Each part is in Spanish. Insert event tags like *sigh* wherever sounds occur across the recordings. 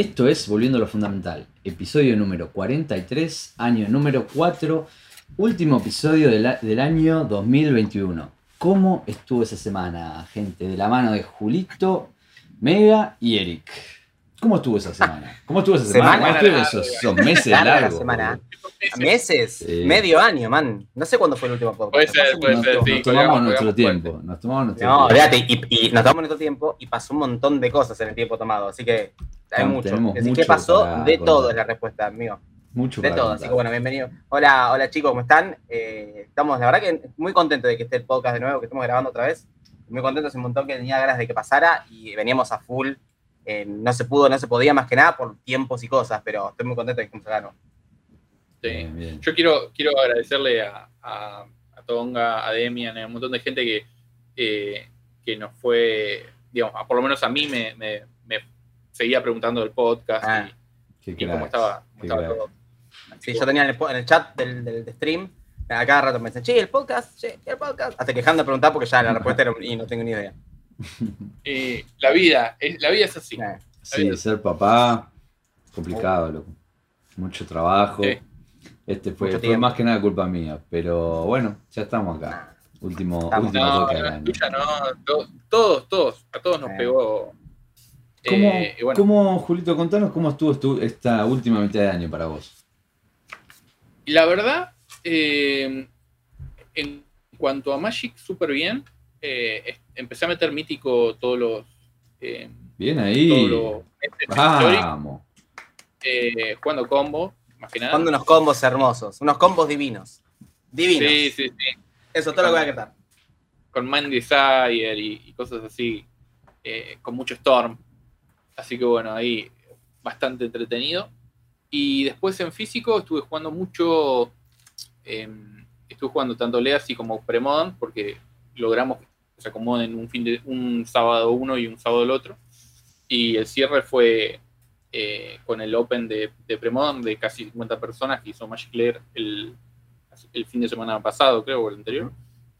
Esto es Volviendo a lo Fundamental, episodio número 43, año número 4, último episodio del, del año 2021. ¿Cómo estuvo esa semana, gente? De la mano de Julito, Mega y Eric. ¿Cómo estuvo esa semana? ¿Cómo estuvo esa semana? Semana ¿Cómo estuvo larga, esos, güey. esos meses Larga largos? semana. Meses, Sí. medio año, man. No sé cuándo fue el último podcast. Puede ser, puede Nos, ser, nos sí. tomamos nuestro tiempo. Nos tomamos nuestro No, tiempo. olvídate, y, y nos tomamos nuestro tiempo y pasó un montón de cosas en el tiempo tomado, así que hay Tenemos mucho. mucho Así que pasó para de todo es la respuesta, amigo. Mucho De todo, contar. así que bueno, bienvenido. Hola, hola chicos, ¿cómo están? Eh, estamos, la verdad que muy contentos de que esté el podcast de nuevo, que estemos grabando otra vez. Muy contentos, un montón que tenía ganas de que pasara y veníamos a full. Eh, no se pudo, no se podía más que nada por tiempos y cosas, pero estoy muy contento de que acá, ¿no? Sí. Bien, bien. Yo quiero, quiero agradecerle a, a, a Tonga, a Demian, a un montón de gente que, eh, que nos fue, digamos, a- por lo menos a mí me, me- me seguía preguntando del podcast Ah, y, y cómo estaba, cómo estaba todo. Sí, yo tenía en el, en el chat del, del, del stream, a cada rato me decían, che, el podcast, che, el podcast. Hasta que dejaban de preguntar porque ya la respuesta era y no tengo ni idea. Eh, la vida, es, la vida es así. Eh, Sí, ser papá, complicado, loco. Mucho trabajo. Sí. Este fue, Mucho fue tiempo. más que nada culpa mía, pero bueno, ya estamos acá. Último, Estamos. último No, toque no, año. tuya no, to- todos, todos, a todos nos Eh. pegó. ¿Cómo, eh, bueno, cómo, Julito, contanos cómo estuvo estu- esta última mitad de año para vos? Y la verdad, eh, en cuanto a Magic, súper bien. Eh, empecé a meter mítico todos los. eh, Bien todos ahí. los meses históricos, Vamos. eh, jugando combo, más que nada. Jugando unos combos hermosos, unos combos divinos. Divinos. Sí, sí, sí. Eso, todo lo que voy a quitar. Con Mind Desire y, y cosas así. eh, con mucho Storm. Así que bueno, ahí bastante entretenido. Y después en físico estuve jugando mucho. eh, estuve jugando tanto Legacy como Premodern porque logramos se acomoden un, fin de, un sábado uno y un sábado el otro. Y el cierre fue eh, con el Open de, de Premodern de casi 50 personas que hizo Magic Lair el, el fin de semana pasado, creo, o el anterior.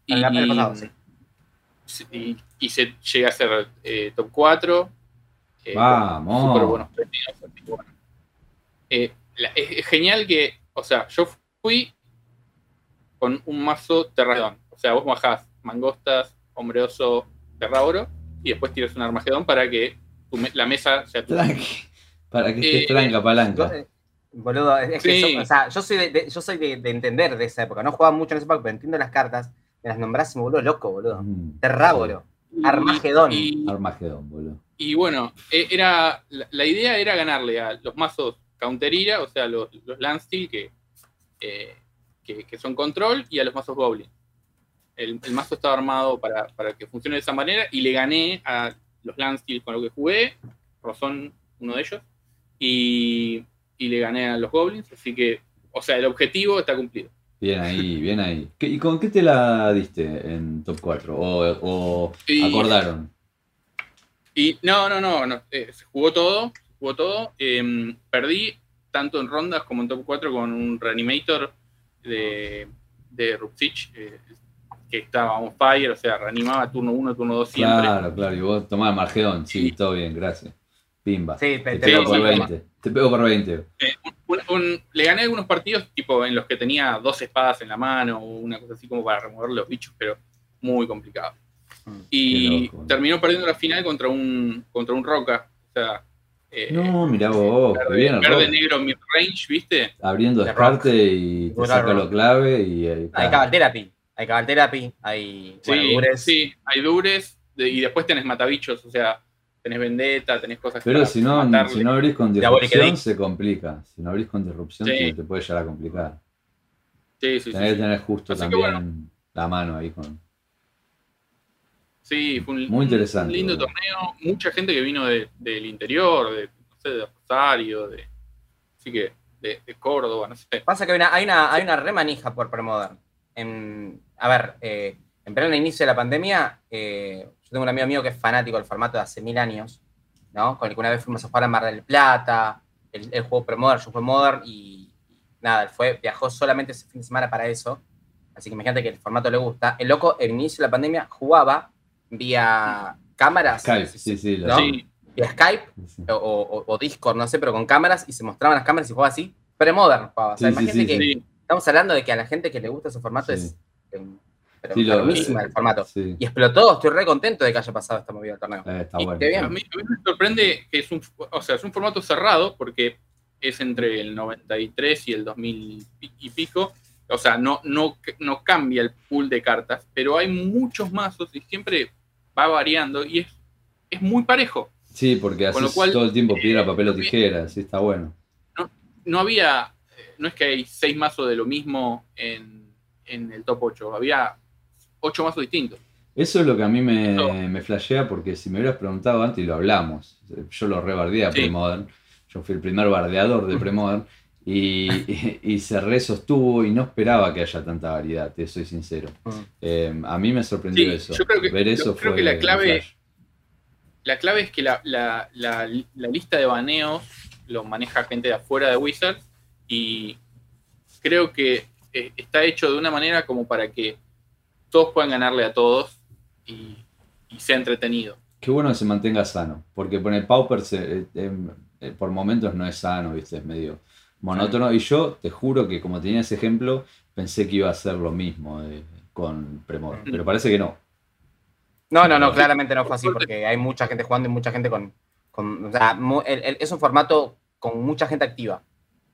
El- el pasado, sí. y, y se llega a ser eh, top 4. eh, Vamos. con súper buenos premios, así que bueno. Eh, la- es, es genial que, o sea, yo fui con un mazo Terradón. O sea, vos bajás mangostas, hombre oso, terraoro, y después tiras un armagedón para que tu me- la mesa sea tu. Para que estés Eh, tranca, palanca. eh, Boludo, es que Sí. yo, o sea, yo soy, de, de- yo soy de, de entender de esa época. No jugaba mucho en esa época, pero entiendo las cartas. Me las nombrás y me vuelvo loco, boludo. Mm. Y- Armagedón. y- Armagedón, boludo. Y bueno, e- era, la, la idea era ganarle a los mazos Counterira, o sea, los, los Landsteel que, eh, que, que son control, y a los mazos Goblin. El, el mazo estaba armado para, para que funcione de esa manera, y le gané a los Landsteel con lo que jugué, Rosón, uno de ellos, y, y le gané a los Goblins, así que, o sea, el objetivo está cumplido. Bien ahí, bien ahí. ¿Qué- ¿Y con qué te la diste en top 4? ¿O, o Y- acordaron? Y no, no, no, no, eh, se jugó todo, se jugó todo. eh, perdí tanto en rondas como en top 4 con un reanimator de, de Rupsich, eh, que estaba on fire, o sea, reanimaba turno 1, turno 2 siempre. Claro, claro. Y vos tomás Margedón. Sí, Sí. todo bien, gracias. Pimba. Sí, Te te, te pego sí, por sí, 20. Te pego por 20. Eh, un- un- le gané algunos partidos tipo en los que tenía dos espadas en la mano o una cosa así como para remover los bichos, pero muy complicado. Mm, Y loco. terminó perdiendo la final contra un, contra un Roca. O sea, eh, No, mirá vos. qué bien verde, negro, mid-range, ¿viste? Abriendo De descarte y te saca lo clave y ahí está. Therapy. Hay Cabal Therapy. Hay Sí, bueno, Dures. sí, hay dures de- y después tenés matabichos, o sea, tenés vendetta, tenés cosas Pero para si no, matarle. si no abrís con disrupción, se complica. Si no abrís con disrupción, Sí. te, te puede llegar a complicar. Sí, sí, sí, Tenés que sí. tener justo Así que también la mano ahí con. Sí, fue un, Muy interesante, un lindo torneo, mucha gente que vino de- del interior, de, no sé, de Rosario, de, así que de, de Córdoba, no sé. Pasa que hay una, hay una, hay una remanija por Premodern. En, a ver, eh, en pleno inicio de la pandemia, eh, yo tengo un amigo mío que es fanático del formato de hace mil años, ¿no? Con el que una vez fuimos a jugar a Mar del Plata, él, él jugó Premodern, yo jugué Modern y, y nada, él fue, viajó solamente ese fin de semana para eso. Así que imagínate que el formato le gusta. El loco, el inicio de la pandemia, jugaba vía cámaras. Skype, sí, sí. ¿No? Sí, Vía Skype o, o- o Discord, no sé, pero con cámaras y se mostraban las cámaras y jugaba así. Pre-modern jugaba. O sea, imagínate que estamos hablando de que a la gente que le gusta ese formato es pero Sí, lo- enfermísima el formato. Sí. Y explotó, estoy re contento de que haya pasado esta movida del torneo. Eh, está Y bueno. qué bien. A mí, a mí me sorprende que es un, o sea, es un formato cerrado porque es entre el 93 y el 2000 pi- y pico. O sea, no, no, no cambia el pool de cartas, pero hay muchos mazos y siempre va variando y es, es muy parejo. Sí, porque Con lo haces cual, todo el tiempo piedra, eh, papel o no- tijera, sí, está bueno. No había, eh, no es que hay seis mazos de lo mismo en, en el top 8, había ocho mazos distintos. Eso es lo que a mí me, me flashea, porque si me hubieras preguntado antes y lo hablamos, yo lo rebardeé a Sí. Premodern, yo fui el primer bardeador de Premodern, y, y, y se re sostuvo y no esperaba que haya tanta variedad, te soy sincero. Mm. Eh, a mí me sorprendió Sí, eso. yo creo que- Ver yo eso creo fue que la clave-. La clave es que la, la- la- la lista de baneos lo maneja gente de afuera de Wizards y creo que eh, está hecho de una manera como para que todos puedan ganarle a todos y, y sea entretenido. Qué bueno que se mantenga sano, porque poner Pauper se- eh, eh, por momentos no es sano, ¿viste? Es medio monótono. Y yo te juro que como tenía ese ejemplo, pensé que iba a ser lo mismo eh, con Premodern, pero parece que no. No, no, no, claramente no fue así porque hay mucha gente jugando y mucha gente con. con- o sea, mu- el- el- es un formato con mucha gente activa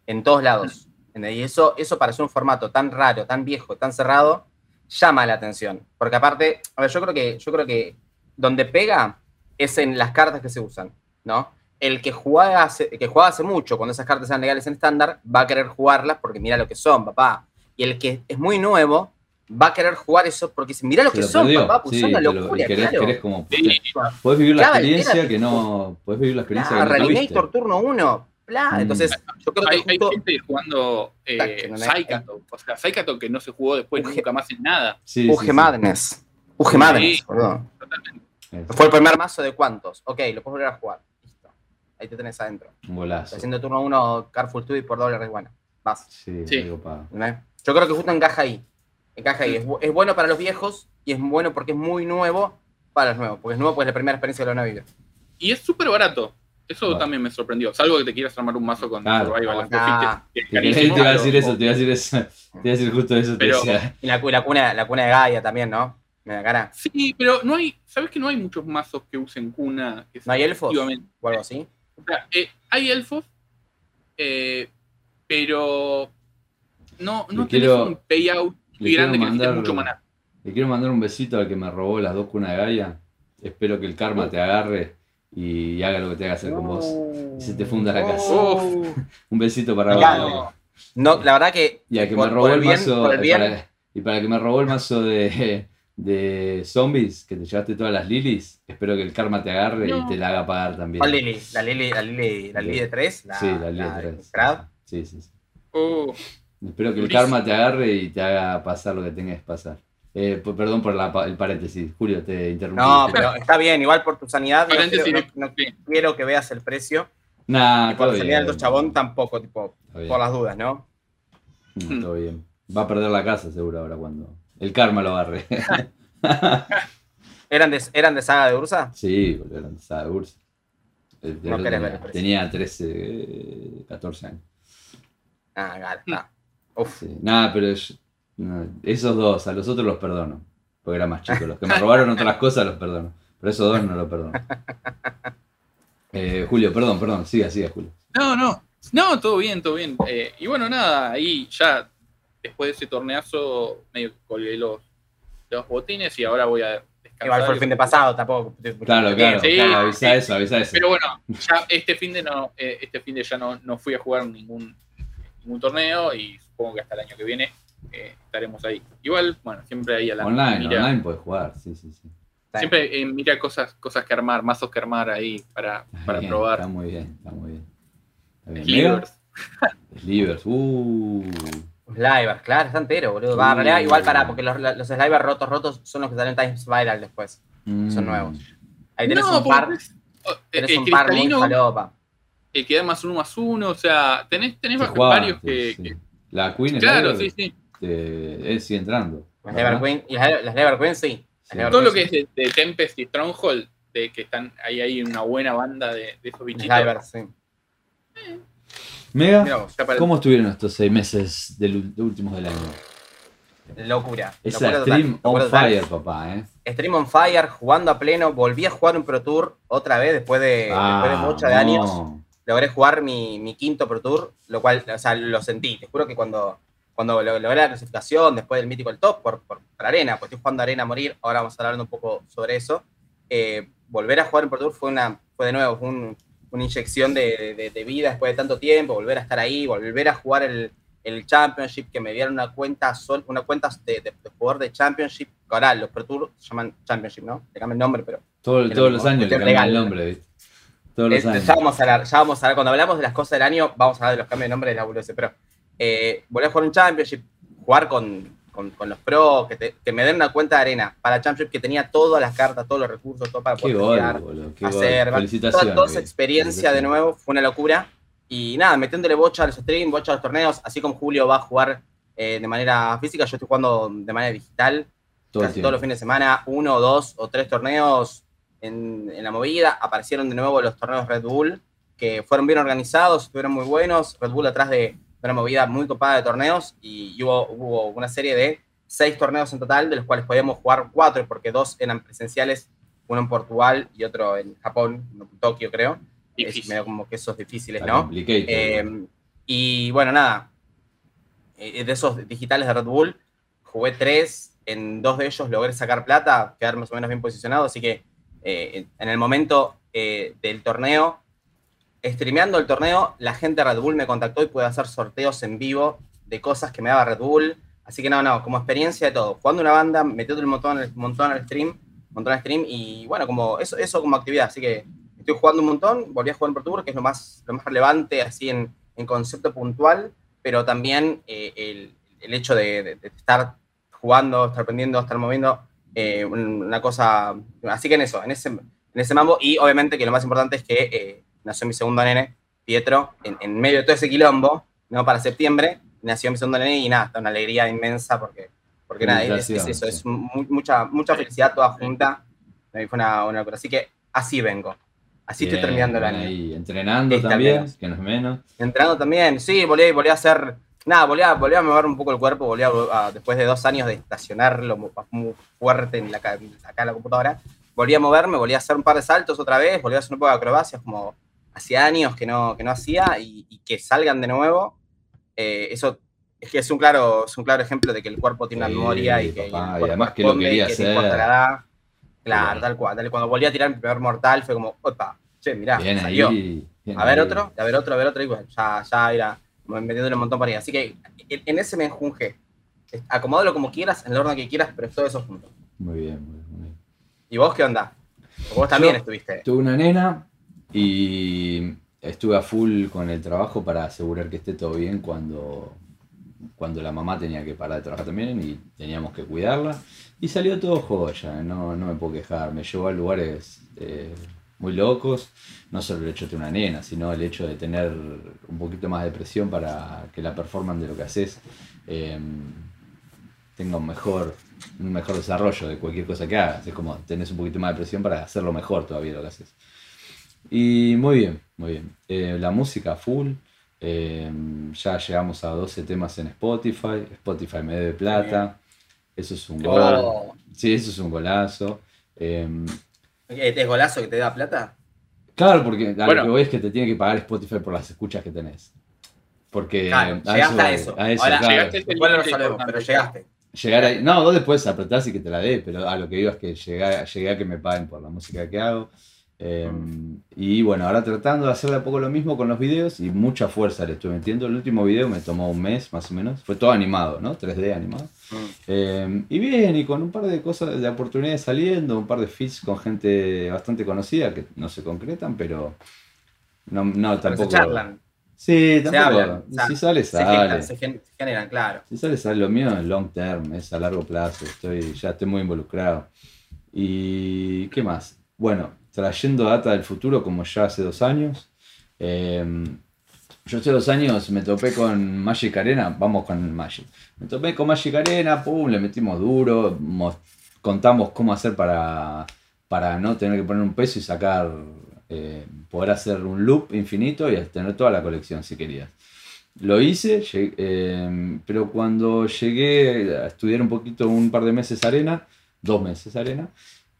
en todos lados. ¿Entendés? Y eso, eso para ser un formato tan raro, tan viejo, tan cerrado, llama la atención. Porque aparte, a ver, yo creo que, yo creo que donde pega es en las cartas que se usan, ¿no? El que juega hace, que juega hace mucho, cuando esas cartas sean legales en estándar, va a querer jugarlas porque mira lo que son, papá. Y el que es muy nuevo va a querer jugar eso porque dice, mira lo que lo son, perdió. papá, pues Sí, son una te lo- locura, y querés, claro. querés como. Sí, Podés vivir la Claro, experiencia era que no. Podés vivir la experiencia que no turno 1. Bla. Mm. Entonces, yo creo que Hay, hay justo. gente jugando eh, o sea, Saikato que no se jugó después Uge- nunca más en nada. Sí, sí, UG sí. Madness. UG Sí. Madness, perdón. Totalmente. Fue el primer mazo de cuántos. Ok, lo puedes volver a jugar. Listo. Ahí te tenés adentro. Un. Estás haciendo turno 1 Careful Study por doble resguana. Vas. Sí. Yo creo que justo encaja ahí. Encaja ahí. Es, bu- es bueno para los viejos y es bueno porque es muy nuevo para los nuevos. Porque es nuevo porque es la primera experiencia que lo van a vivir. Y es súper barato. Eso también me sorprendió. Salvo que te quieras armar un mazo con Claro. Survival Ah. Que Te, te iba a decir eso, te iba a decir eso. Te iba a decir justo eso. Te Pero- decía. Y la, cu- la cuna, la cuna de Gaia también, ¿no? Me da cara. Sí, pero no hay, ¿sabes que no hay muchos mazos que usen cuna? Que ¿No hay elfos? O algo así. O sea, eh, hay elfos, eh, pero no, no tenés quiero- un payout muy grande que mandar- mucho maná. Le quiero mandar un besito al que me robó las dos cunas de Gaia. Espero que el karma te agarre y haga lo que tenga que hacer con vos. Y se te funda la casa. Uf. *laughs* Un besito para vos. No, la verdad que. Y que por- me robó el, bien- mazo. el para- y para que me robó el mazo de, de zombies, que te llevaste todas las lilies, espero que el karma te agarre y te la haga pagar también. ¿Cuál Lili? ¿La Lili, la Lili, la Lili de 3? La, sí, la lili la de tres. Crab. Sí, sí, sí. uh, Espero que el karma te agarre y te haga pasar lo que tengas que pasar. Eh, perdón por la el paréntesis. Julio, te interrumpí. No, pero está bien, igual por tu sanidad. No, quiero, no- no sí. quiero que veas el precio. Nah, y por la sanidad del chabón tampoco, tipo, por las dudas, ¿no? No, todo bien. Va a perder la casa seguro ahora cuando el karma lo agarre. *laughs* ¿Eran de, eran de saga de Ursa? sí, boludo, era lanzada de Ursa. El- No querés ver tenía, el precio. tenía 13, eh, 14 años. Ah, gala, está. Uf. Sí. Nada, pero yo- no, esos dos, a los otros los perdono. Porque eran más chicos. Los que me *laughs* robaron otras cosas los perdono. Pero esos dos no los perdono. *laughs* Eh, Julio, perdón, perdón. Siga, siga, Julio. no, no, no, todo bien, todo bien. Eh, y bueno, nada, ahí ya después de ese torneazo medio que colgué los, los botines y ahora voy a descansar. Igual fue el fin de pasado, tampoco. Claro, claro. Sí, claro, avisa sí. eso, avisa eso. Pero bueno, ya este fin de no, eh, este fin de ya no, no fui a jugar ningún, ningún torneo y supongo que hasta el año que viene eh, estaremos ahí. Igual, bueno, siempre ahí a la online, mira, online puedes jugar. Sí, sí, sí. siempre eh, mira cosas, cosas que armar, mazos que armar ahí para, Está para bien, probar. Está muy bien, está muy bien. Slivers. Slivers, uh. Slivers, claro, está entero, boludo. Va, en realidad, igual para, porque los, los slivers rotos, rotos son los que salen Times Spiral después. Son Mm. nuevos. Ahí tenés No, un par, eh, tenés el un par muy falopa. el que da más uno más uno, o sea, tenés, tenés varios que, sí. que- La Queen Claro, sí, sí. Eh, eh, sigue entrando. Las. Lever Queen, y las, las Lever Queen sí. Las Sí. Lever Todo Queen lo que sí. es de, de Tempest y Stronghold de que están ahí hay una buena banda de, de esos bichitos. Slivers, sí. Mega, Mirá ¿cómo estuvieron estos seis meses del, de últimos del año? Locura. Total, stream on total. fire, papá, ¿eh? Stream on fire, jugando a pleno. Volví a jugar un Pro Tour otra vez después de, después de muchos de Ah, años. logré jugar mi, mi quinto Pro Tour, lo cual, o sea, lo sentí. Te juro que cuando, cuando lo- logré la clasificación, después del mítico el top, por, por, por arena, pues estoy jugando arena a morir, ahora vamos a hablar un poco sobre eso. Eh, volver a jugar en Pro Tour fue, una, fue de nuevo fue un- una inyección de, de- de vida después de tanto tiempo, volver a estar ahí, volver a jugar el, el Championship, que me dieron una cuenta, sol, una cuenta de, de- jugador de Championship, que ahora los Pro Tour se llaman Championship, ¿no? Le cambian el nombre, pero Todo- todos los años le cambian el nombre, ¿viste? Todos los Eh, años. ya vamos a hablar, ya vamos a hablar. Cuando hablamos de las cosas del año, vamos a hablar de los cambios de nombre de la WS, pero eh, volví a jugar un Championship, jugar con, con, con los pros, que, te- que me den una cuenta de arena para Championship que tenía todas las cartas, todos los recursos, todo para poder gol, boludo. Hacer. Toda, toda esa experiencia de nuevo fue una locura. Y nada, metiéndole bocha a los streams, bocha a los torneos, así como Julio va a jugar eh, de manera física, yo estoy jugando de manera digital Todo casi todos los fines de semana, uno, dos o tres torneos en, en la movida. Aparecieron de nuevo los torneos Red Bull, que fueron bien organizados, estuvieron muy buenos. Red Bull atrás de una movida muy copada de torneos y, hubo, hubo una serie de seis torneos en total, de los cuales podíamos jugar cuatro, porque dos eran presenciales, uno en Portugal y otro en Japón, en Tokio creo. Es medio como que esos difíciles, Está ¿no? Eh, y bueno, nada, eh, de esos digitales de Red Bull, jugué tres, en dos de ellos logré sacar plata, quedar más o menos bien posicionado, así que eh, en el momento eh, del torneo, streameando el torneo, la gente de Red Bull me contactó y pude hacer sorteos en vivo de cosas que me daba Red Bull, así que no, no, como experiencia de todo, jugando una banda, metiendo un montón, un montón al stream, montón al stream, y bueno, como eso, eso como actividad, así que estoy jugando un montón, volví a jugar en Pro Tour, que es lo más, lo más relevante así en, en concepto puntual, pero también eh, el, el hecho de, estar jugando, estar aprendiendo, estar moviendo, eh, un- una cosa, así que en eso, en ese, en ese mambo, y obviamente que lo más importante es que eh, nació mi segundo nene, Pietro, en, en medio de todo ese quilombo, ¿no? Para septiembre, nació mi segundo nene y nada, está una alegría inmensa porque, porque nada, es, es eso, es mu- mucha, mucha felicidad toda junta, y fue una, una. Así que así vengo, así estoy terminando el año. entrenando también, menos. que no es menos. Entrenando también, sí, volví, volví a hacer, nada, volví a, volví a mover un poco el cuerpo, volví a, a- después de dos años de estacionarlo mu- muy, fuerte en la, acá en la computadora, volví a moverme, volví a hacer un par de saltos otra vez, volví a hacer un poco de acrobacias como hacía años que no, que no hacía y, y que salgan de nuevo, eh, eso es que es un claro, es un claro ejemplo de que el cuerpo tiene una Sí, memoria y que, papá, el y además que lo quería que hacer. Claro, Claro. tal cual. tal- Cuando volví a tirar mi primer mortal fue como, opa, che, mirá, Bien salió. ahí. bien A ver ahí. otro, a ver otro, a ver otro, y bueno, ya, ya irá metiéndole un montón para ahí. Así que en, ese me enjunge. Acomódalo como quieras, en el orden que quieras, pero todo eso junto. Muy bien, muy bien, muy bien. ¿Y vos qué onda? Vos también Yo- estuviste. Tuve una nena y estuve a full con el trabajo para asegurar que esté todo bien cuando, cuando la mamá tenía que parar de trabajar también y teníamos que cuidarla. Y salió todo joya, no, no me puedo quejar. Me llevó a lugares eh, muy locos. No solo el hecho de una nena, sino el hecho de tener un poquito más de presión para que la performance de lo que haces eh, tenga un mejor, un mejor desarrollo de cualquier cosa que hagas. Es como tenés un poquito más de presión para hacerlo mejor todavía lo que haces. Y muy bien, muy bien. Eh, la música full. eh, ya llegamos a 12 temas en Spotify. Spotify me debe plata. Eso es un gol. Oh, Sí, eso es un golazo. Eh, ¿Es golazo que te da plata? claro, porque a Bueno. lo que voy es que te tiene que pagar Spotify por las escuchas que tenés. Porque Claro, a llegaste a voy, eso. a eso, Ahora, claro. llegaste a ese Después lo sabemos, pero llegaste. Llegar ahí. No, vos después apretás y que te la dé, pero a lo que digo es que llegué, llegué a que me paguen por la música que hago. Eh, y bueno, ahora tratando de hacer de a poco lo mismo con los videos y mucha fuerza le estoy metiendo. El último video me tomó un mes más o menos. Fue todo animado, ¿no? 3D animado. Mm. Eh, y bien, y con un par de cosas, de oportunidades saliendo, un par de feats con gente bastante conocida que no se concretan, pero no, no Pero se tampoco. charlan, Sí, se tampoco. hablan. o sea, si sale, se sale. generan, se gen- se generan, claro. Si sale, sale. Lo mío es long term, es a largo plazo. Estoy, ya estoy muy involucrado. ¿Y qué más? Bueno, trayendo data del futuro como ya hace dos años. eh, yo hace dos años me topé con Magic Arena. Vamos con Magic. Me topé con Magic Arena, pum, le metimos duro. mos- contamos cómo hacer para, para no tener que poner un peso y sacar, eh, poder hacer un loop infinito y tener toda la colección si querías. Lo hice, llegué- eh, pero cuando llegué a estudiar un poquito, un par de meses arena, dos meses arena,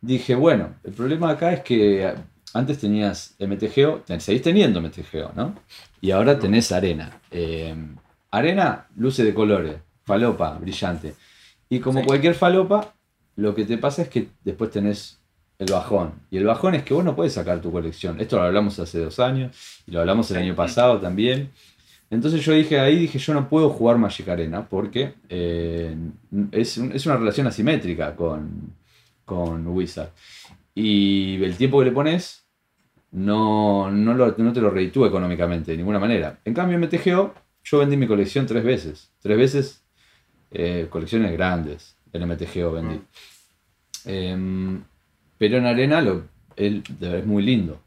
dije, bueno, el problema acá es que antes tenías MTGO, seguís teniendo MTGO, ¿no? Y ahora tenés arena. Eh, arena, luce de colores, falopa, brillante. Y como Sí. cualquier falopa, lo que te pasa es que después tenés el bajón. Y el bajón es que vos no puedes sacar tu colección. Esto lo hablamos hace dos años y lo hablamos el año pasado también. Entonces yo dije ahí, dije yo no puedo jugar Magic Arena porque eh, es, un- es una relación asimétrica con, con Wizard. Y el tiempo que le pones no, no, lo- no te lo reditúa económicamente de ninguna manera. En cambio en MTGO yo vendí mi colección tres veces. Tres veces eh, colecciones grandes en MTGO vendí. Em, pero en Arena lo, el- es muy lindo.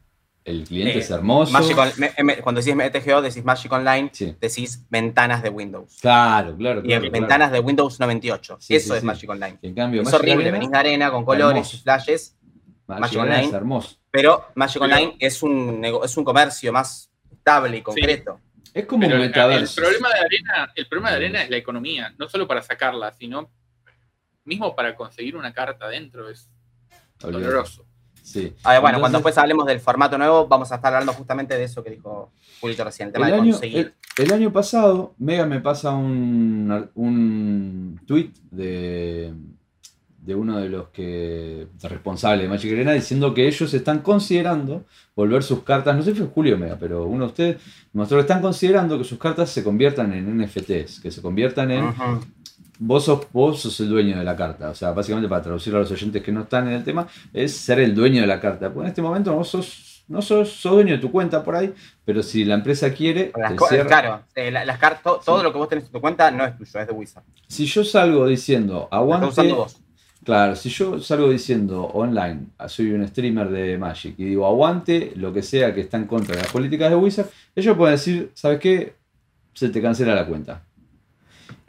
El cliente Eh, es hermoso. Magic On- me- me- cuando decís MTGO, decís Magic Online, Sí. decís ventanas de Windows. Claro, claro. Y claro, en claro. ventanas de Windows 98. Sí, Eso sí, es sí. Magic Online. En cambio, Es Magic horrible, Arena- venís de arena con colores hermoso. y flashes, Magic Online. es hermoso. pero Magic Pero- Online es un, es un comercio más estable y concreto. Es como Pero un el, metaverso. el problema de arena, el problema de arena es la economía, no solo para sacarla, sino mismo para conseguir una carta adentro es doloroso. Sí. Ah, bueno, cuando después hablemos del formato nuevo, vamos a estar hablando justamente de eso que dijo Julito recién, el tema el de año, conseguir. el- el año pasado, Mega me pasa un, un tweet de, de uno de los que responsables de Magic Arena diciendo que ellos están considerando volver sus cartas, no sé si fue Julio Mega, pero uno de ustedes mostró que están considerando que sus cartas se conviertan en NFTs, que se conviertan en. Vos sos, vos sos el dueño de la carta. O sea, básicamente para traducirlo a los oyentes que no están en el tema, es ser el dueño de la carta. Porque en este momento no sos, no sos, sos dueño de tu cuenta por ahí, pero si la empresa quiere, Las te cierra. claro, eh, la- las cartas, to- todo Sí. lo que vos tenés en tu cuenta no es tuyo, es de Wizard. Si yo salgo diciendo, usando aguante. vos. Claro, si yo salgo diciendo online, soy un streamer de Magic y digo aguante lo que sea que está en contra de las políticas de Wizard, ellos pueden decir, ¿sabes qué? Se te cancela la cuenta.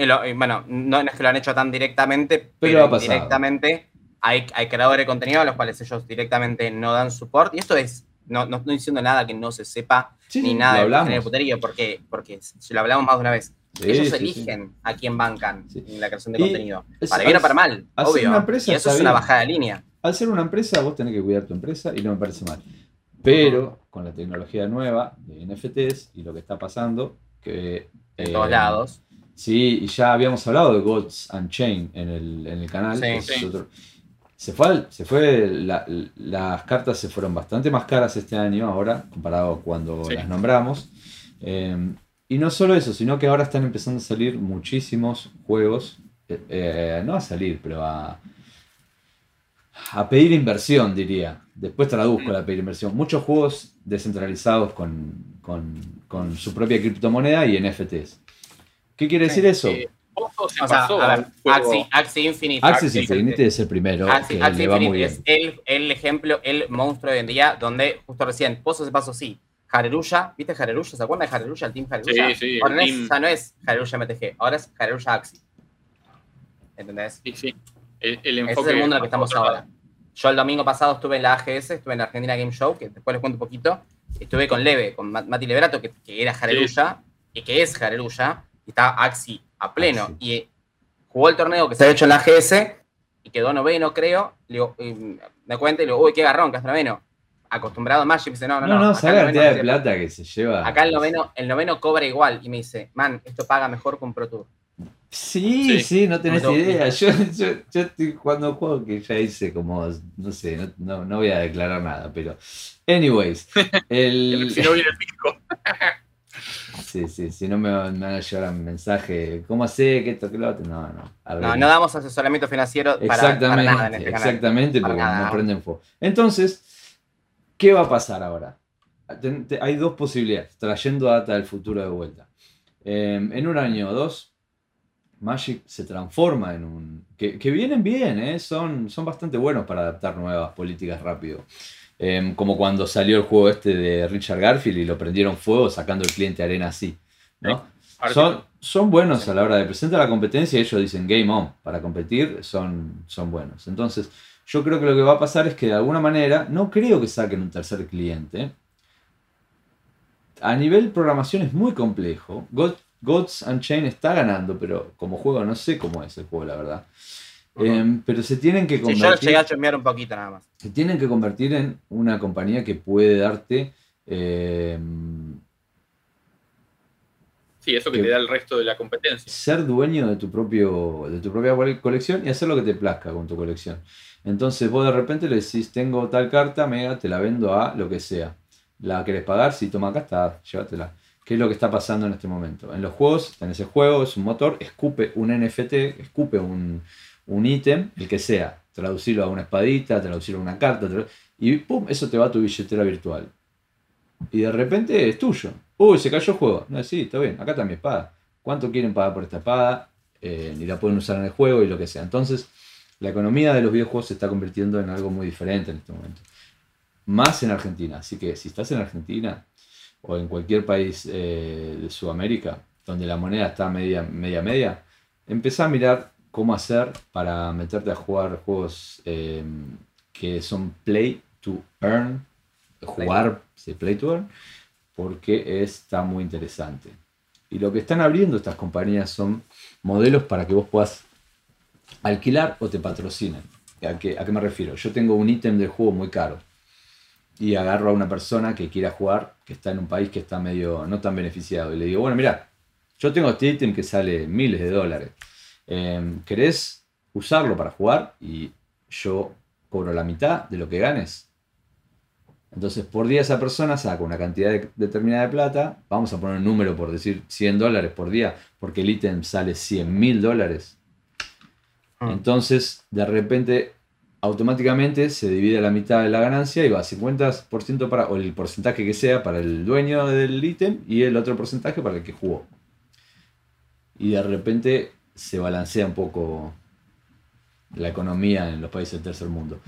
Y lo- y bueno, no, no es que lo han hecho tan directamente, Pero directamente hay, hay creadores de contenido a los cuales ellos directamente no dan support. Y esto es, no, no estoy diciendo nada que no se sepa Sí, ni nada de género puterío, porque, porque si lo hablamos más de una vez. Sí, ellos sí, eligen a quién bancan en la creación de Y contenido. Para bien o para mal, obvio. una empresa y eso es una bajada de línea. Al ser una empresa, vos tenés que cuidar tu empresa y no me parece mal. Pero con la tecnología nueva de NFTs y lo que está pasando, que. En eh, todos lados. Sí, y ya habíamos hablado de Gods Unchained en el, en el canal. Sí, sí. otro- Se fue, se fue la- las cartas se fueron bastante más caras este año ahora, comparado a cuando Sí. las nombramos. Eh, y no solo eso, sino que ahora están empezando a salir muchísimos juegos, eh, eh, no a salir, pero a, a pedir inversión, diría. Después traduzco Mm. la pedir inversión. Muchos juegos descentralizados con, con- con su propia criptomoneda y NFTs. ¿Qué quiere decir eso? Eh, se O pasó a a ver, un juego- Axie, Axie Infinite. Es el primero Axie, que Axie le va muy Infinite bien. es el, el ejemplo, el monstruo de hoy en día, donde justo recién, Pozo se pasó sí. Hareruya, ¿viste Hareruya? ¿Se acuerdan de Hareruya, el team Hareruya? Sí, sí, Ahora no es, team- ya no es Hareruya MTG, ahora es Hareruya Axie. ¿Entendés? Sí, sí. El, el Ese enfoque es el mundo en el que estamos ahora. Yo el domingo pasado estuve en la AGS, estuve en la Argentina Game Show, que después les cuento un poquito. Estuve con Leve, con Ma- Mati Leberato, que, que era Hareruya, y que es Hareruya, y estaba Axi a pleno. Y eh, jugó el torneo que se había hecho en la AGS, y quedó noveno, creo. Le digo, y me cuenta y le digo, uy, qué garrón, que es noveno. Acostumbrado a Magic, me dice, no, no, No, no. no, acá ¿sabes el la cantidad de no plata que se lleva? Acá el noveno, el noveno cobra igual. Y me dice, man, esto paga mejor que un Pro Tour. Sí, sí, Sí. no tenés No, idea. Yo, yo, yo estoy jugando un juego que ya hice como, no sé, no, no, no voy a declarar nada, pero... Anyways, *laughs* el... Si no viene el fisco. *laughs* Sí, sí, si no me, van me van a llevar un mensaje, ¿cómo sé que esto que lo otro? No, no. No, no damos asesoramiento financiero para, para Exactamente, nada en este canal. exactamente, Para porque nada. no prenden fuego. Entonces, ¿qué va a pasar ahora? Hay dos posibilidades, trayendo data del futuro de vuelta. Eh, en un año o dos, Magic se transforma en un... Que, que vienen bien, ¿eh? son, son bastante buenos para adaptar nuevas políticas rápido. Eh, como cuando salió el juego este de Richard Garfield y lo prendieron fuego sacando el cliente arena así. ¿no? Son, son buenos a la hora de presentar la competencia y ellos dicen game on. Para competir son, son buenos. Entonces, Yo creo que lo que va a pasar es que de alguna manera, no creo que saquen un tercer cliente. A nivel programación es muy complejo. God- Gods Unchained está ganando, pero como juego no sé cómo es el juego, la verdad. Em, pero se tienen que Sí, yo lo convertir llegué a chusmear un poquito nada más. se tienen que convertir en una compañía que puede darte eh, Sí, eso que Que- te da el resto de la competencia. ser dueño de tu propio de tu propia cole- colección y hacer lo que te plazca con tu colección. Entonces vos de repente le decís, tengo tal carta, mega, te la vendo a lo que sea. ¿La querés pagar? Sí, toma acá está, llévatela. ¿Qué es lo que está pasando en este momento? En los juegos, tenés el juego, es un motor, escupe un NFT, escupe un, un ítem, el que sea, traducirlo a una espadita, traducirlo a una carta, y pum, eso te va a tu billetera virtual. Y de repente es tuyo. Uy, se cayó el juego. No, sí, está bien, acá está mi espada. ¿Cuánto quieren pagar por esta espada? Eh, y la pueden usar en el juego y lo que sea. Entonces, la economía de los videojuegos se está convirtiendo en algo muy diferente en este momento. Más en Argentina. Así que si estás en Argentina o en cualquier país eh, de Sudamérica, donde la moneda está media, media, media, empezá a mirar cómo hacer para meterte a jugar juegos eh, que son play to earn. Jugar, sí, play to earn, porque está muy interesante. Y lo que están abriendo estas compañías son modelos para que vos puedas alquilar o te patrocinen. ¿A qué, a qué me refiero? Yo tengo un ítem del juego muy caro y agarro a una persona que quiera jugar, que está en un país que está medio no tan beneficiado, y le digo, bueno, mira, yo tengo este ítem que sale miles de dólares. Eh, ¿Querés usarlo para jugar? Y yo cobro la mitad de lo que ganes. Entonces, por día esa persona saca una cantidad de- determinada de plata, vamos a poner un número por decir 100 dólares por día, porque el ítem sale 100 mil dólares. Mm. Entonces, de repente, automáticamente se divide la mitad de la ganancia y va 50% para, o el porcentaje que sea para el dueño del ítem y el otro porcentaje para el que jugó. Y de repente se balancea un poco la economía en los países del tercer mundo.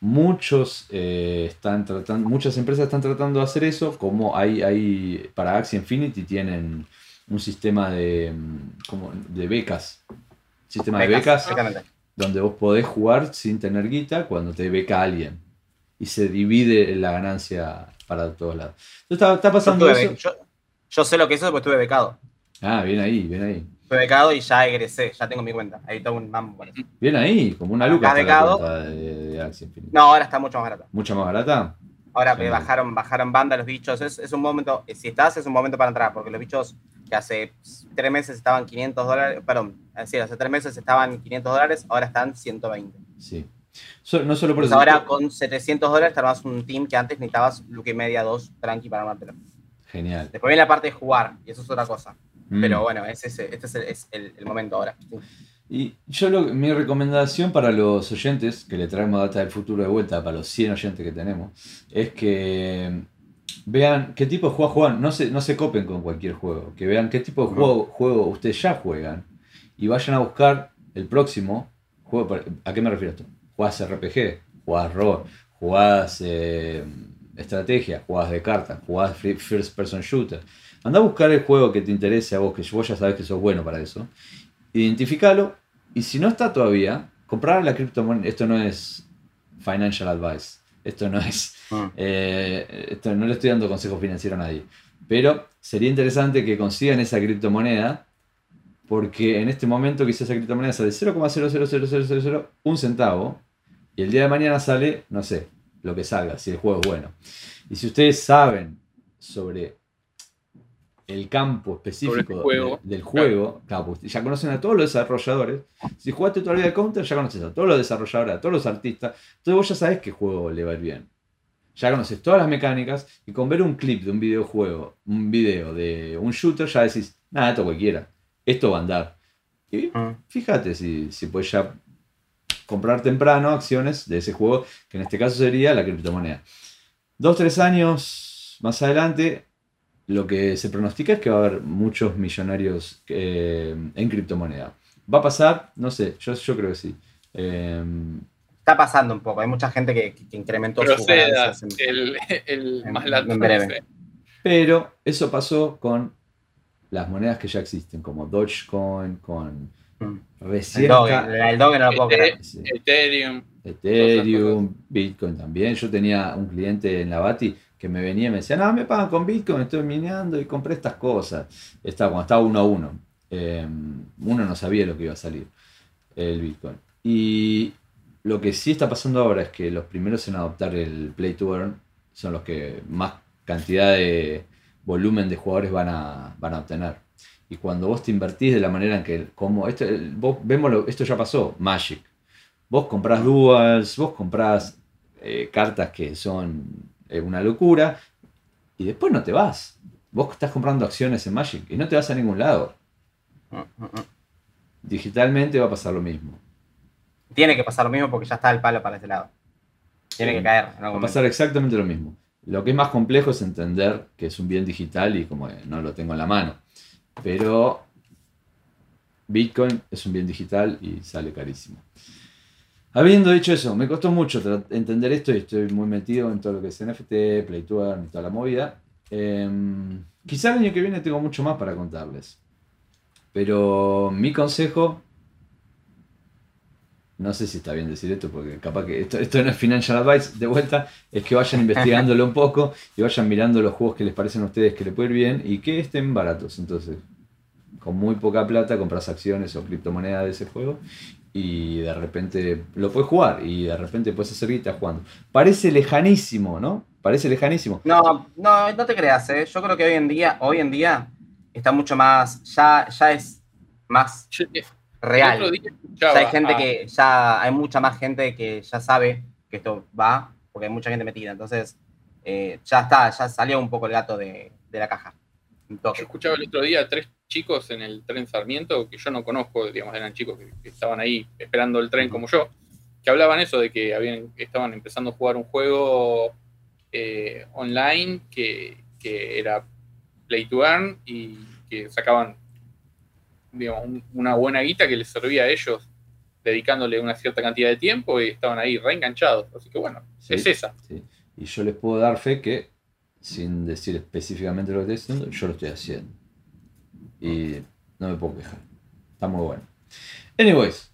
Muchos eh, están tratando, muchas empresas están tratando de hacer eso, como hay, hay para Axie Infinity tienen un sistema de, mm, como de becas, sistema de becas donde vos podés jugar sin tener guita cuando te beca alguien y se divide la ganancia para todos lados. Entonces está, está Yo, pasando tuve- eso. yo- yo sé lo que es eso porque estuve becado. Ah, bien ahí, bien ahí. Estuve becado y ya egresé, ya tengo mi cuenta. Ahí tengo un mambo. eso. Bien ahí, como una luca está becado. cuenta de, de Axie Infinity. No, ahora está mucho más barato. Mucho más barata. Ahora bajaron, bajaron banda los bichos. Es, es un momento, si estás, es un momento para entrar, porque los bichos que hace tres meses estaban 500 dólares, perdón, es decir, hace tres meses estaban 500 dólares, ahora están 120. Sí. So- no solo por Pues eso. ahora con 700 dólares te armas un team que antes necesitabas luque y media, dos, tranqui para armártelo. Genial. Después viene la parte de jugar, y eso es otra cosa. Mm. Pero bueno, es ese- este es, el, es el- el momento ahora. Y yo lo- mi recomendación para los oyentes, que le traemos data del futuro de vuelta, para los 100 oyentes que tenemos, es que vean qué tipo de juego juegan, no se, no se copen con cualquier juego, que vean qué tipo de juego, juego ustedes ya juegan y vayan a buscar el próximo juego. para- ¿A qué me refiero esto? ¿Jugás RPG? ¿Jugás rol? ¿Jugás eh, estrategia? ¿Jugás de cartas? ¿Jugás first person shooter? Anda a buscar el juego que te interese a vos, que vos ya sabés que sos bueno para eso identificalo y si no está todavía, comprar la criptomoneda. Esto no es financial advice. Esto no es. Mm. eh, esto no le estoy dando consejo financiero a nadie. Pero sería interesante que consigan esa criptomoneda. Porque en este momento quizás esa criptomoneda sale 0,0000000 un centavo. Y el día de mañana sale, no sé, lo que salga, si el juego es bueno. Y si ustedes saben sobre el campo específico Sobre el juego. de- del juego, claro, pues ya conocen a todos los desarrolladores. Si jugaste todavía de Counter, ya conoces a todos los desarrolladores, a todos los artistas. Entonces vos ya sabés qué juego le va a ir bien. Ya conoces todas las mecánicas y con ver un clip de un videojuego, un video de un shooter, ya decís, nada, esto cualquiera. Esto va a andar. Y Mm. fíjate si, si puedes ya comprar temprano acciones de ese juego, que en este caso sería la criptomoneda. Dos, tres años más adelante, lo que se pronostica es que va a haber muchos millonarios eh, en criptomoneda. ¿Va a pasar? No sé, yo, yo creo que sí. Eh, Está pasando un poco, hay mucha gente que, que incrementó sus ganancias en- el, el en- más en breve. pero eso pasó con las monedas que ya existen, como Dogecoin, con Mm. Recién El Doge, ca- el Doge no lo puedo creer. sí. Ethereum. Ethereum, Bitcoin también. Yo tenía un cliente en la Bati me venía y me decía, no, me pagan con Bitcoin, estoy mineando y compré estas cosas. Estaba, cuando estaba uno a uno. Eh, uno no sabía lo que iba a salir, el Bitcoin. Y lo que sí está pasando ahora es que los primeros en adoptar el Play to Earn son los que más cantidad de volumen de jugadores van a, van a obtener. Y cuando vos te invertís de la manera en que, como esto, vos, esto ya pasó, Magic. Vos comprás duals, vos comprás eh, cartas que son eh, una locura y después no te vas. Vos estás comprando acciones en Magic y no te vas a ningún lado. Mm, mm, mm. Digitalmente va a pasar lo mismo. Tiene que pasar lo mismo porque ya está el palo para ese lado. Tiene Sí. que caer. en algún Va a momento. pasar exactamente lo mismo. Lo que es más complejo es entender que es un bien digital y como no lo tengo en la mano. Pero Bitcoin es un bien digital y sale carísimo. Habiendo dicho eso, me costó mucho entender esto y estoy muy metido en todo lo que es NFT, Play to Earn y toda la movida. Em, quizá el año que viene tengo mucho más para contarles. Pero mi consejo, no sé si está bien decir esto porque capaz que esto, esto no es financial advice, de vuelta, es que vayan *laughs* investigándolo un poco y vayan mirando los juegos que les parecen a ustedes que le pueden ir bien y que estén baratos. Entonces, con muy poca plata compras acciones o criptomonedas de ese juego y de repente lo puedes jugar y de repente puedes hacer guita jugando. Parece lejanísimo, ¿no? Parece lejanísimo. No, no, no te creas, ¿eh? Yo creo que hoy en día, hoy en día está mucho más, ya, ya es más real. Ya hay gente a- que, ya hay mucha más gente que ya sabe que esto va, porque hay mucha gente metida. Entonces, eh, ya está, ya salió un poco el gato de, de la caja. Un Yo escuchaba el otro día tres chicos en el tren Sarmiento, que yo no conozco, digamos, eran chicos que, que estaban ahí esperando el tren como yo, que hablaban eso de que habían, estaban empezando a jugar un juego eh, online que, que era Play to Earn y que sacaban digamos, un- una buena guita que les servía a ellos dedicándole una cierta cantidad de tiempo y estaban ahí reenganchados. Así que bueno, Sí. es esa. Sí. Y yo les puedo dar fe que, sin decir específicamente lo que estoy haciendo, yo lo estoy haciendo. Y no me puedo quejar. Está muy bueno. Anyways,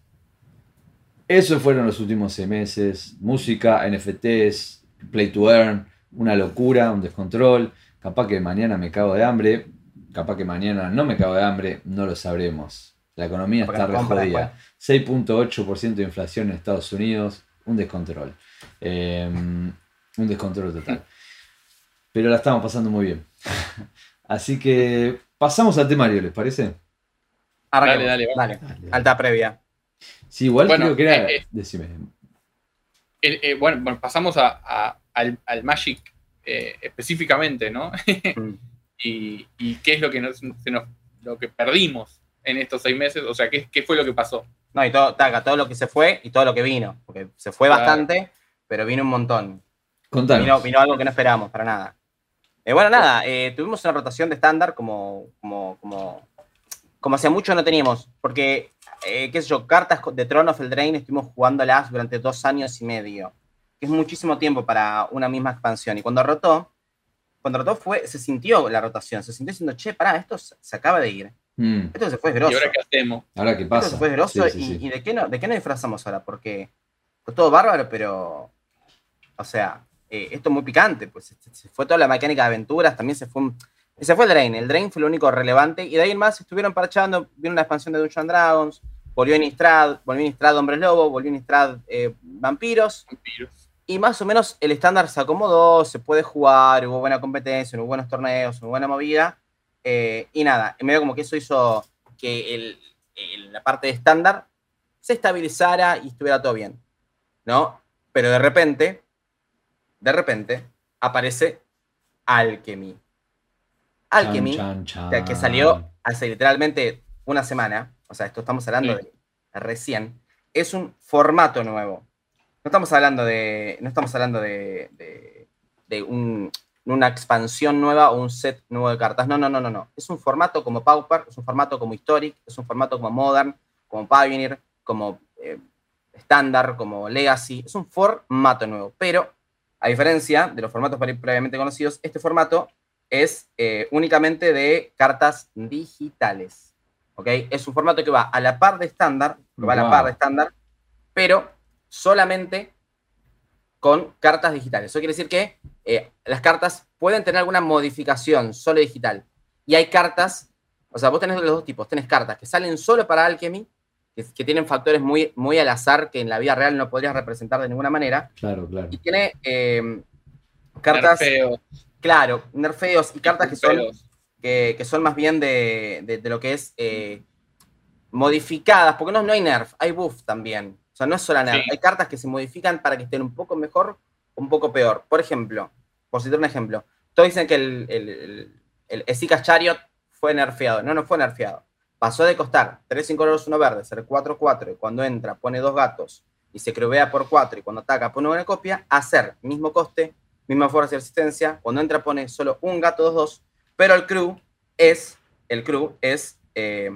esos fueron los últimos seis meses. Música, NFTs, Play to Earn, una locura, un descontrol. Capaz que mañana me cago de hambre. Capaz que mañana no me cago de hambre. No lo sabremos. La economía Porque está re jodida. 6.8% de inflación en Estados Unidos. Un descontrol. Eh, un descontrol total. Pero la estamos pasando muy bien. *laughs* Así que pasamos al temario, ¿les parece? Arranquemos. Dale, dale, dale. Alta previa. Sí, igual Bueno, creo que era. eh, eh. Decime. Eh, eh, bueno, bueno, pasamos a- a- al, al Magic eh, específicamente, ¿no? Mm. *laughs* y, y qué es lo que, nos, se nos- lo que perdimos en estos seis meses, o sea, qué, qué fue lo que pasó. No, y todo, taca, todo lo que se fue y todo lo que vino. Porque se fue Claro. bastante, pero vino un montón. Contanos. Vino, vino algo que no esperábamos para nada. Eh, bueno, nada, eh, tuvimos una rotación de estándar como, como, como, como hace mucho no teníamos. Porque, eh, qué sé yo, cartas de Throne of Eldraine estuvimos jugándolas durante dos años y medio. Que es muchísimo tiempo para una misma expansión. Y cuando rotó, cuando rotó fue, se sintió la rotación. Se sintió diciendo, che, pará, esto se acaba de ir. Mm, Esto se fue ¿Y grosso. ahora qué hacemos? ahora qué Esto pasa. se fue grosso Sí, sí, y, sí. y de, qué no, de qué nos disfrazamos ahora, porque fue todo bárbaro, pero, o sea, eh, esto es muy picante, pues se- fue toda la mecánica de aventuras, también se fue, un- se fue el Drain, el Drain fue lo único relevante, y de ahí en más estuvieron parchando, vino una expansión de Dungeons and Dragons, volvió Innistrad, volvió Innistrad Hombres Lobo, volvió Innistrad eh, Vampiros, Vampiros. y más o menos el estándar se acomodó, se puede jugar, hubo buena competencia, hubo buenos torneos, hubo buena movida. eh, y nada, en medio como que eso hizo que el- el- la parte de estándar se estabilizara y estuviera todo bien. ¿No? Pero de repente, de repente, aparece Alchemy. Alchemy, Chan, chan, o sea, que salió hace literalmente una semana, o sea, esto estamos hablando Sí. de recién, es un formato nuevo. No estamos hablando de, no estamos hablando de, de- de un- una expansión nueva o un set nuevo de cartas. No, no, no, no, no. Es un formato como Pauper, es un formato como Historic, es un formato como Modern, como Pioneer, como eh, Standard, como Legacy. Es un formato nuevo. Pero, a diferencia de los formatos pre- previamente conocidos, este formato es eh, únicamente de cartas digitales. ¿Ok? Es un formato que va a la par de estándar, va a la par de estándar, pero solamente con cartas digitales. Eso quiere decir que eh, las cartas pueden tener alguna modificación solo digital. Y hay cartas, o sea, vos tenés los dos tipos. Tenés cartas que salen solo para Alchemy, que, que tienen factores muy, muy al azar que en la vida real no podrías representar de ninguna manera. Claro, claro. Y tiene eh, cartas, Nerfeos, claro, nerfeos y cartas que son que, que son más bien de, de- de lo que es eh, modificadas, porque no, no hay nerf, hay buff también. O sea, no es solo nerf, Sí. hay cartas que se modifican para que estén un poco mejor o un poco peor. Por ejemplo, por citar un ejemplo, todos dicen que el, el, el, el Esika Chariot fue nerfeado. No, no fue nerfeado. Pasó de costar 3 sin colores, 1 verde, ser 4-4, y cuando entra pone dos gatos y se crevea por 4, y cuando ataca pone una copia, a ser mismo coste, misma fuerza y resistencia, cuando entra pone solo un gato 2-2, pero el crew es, el crew es, eh,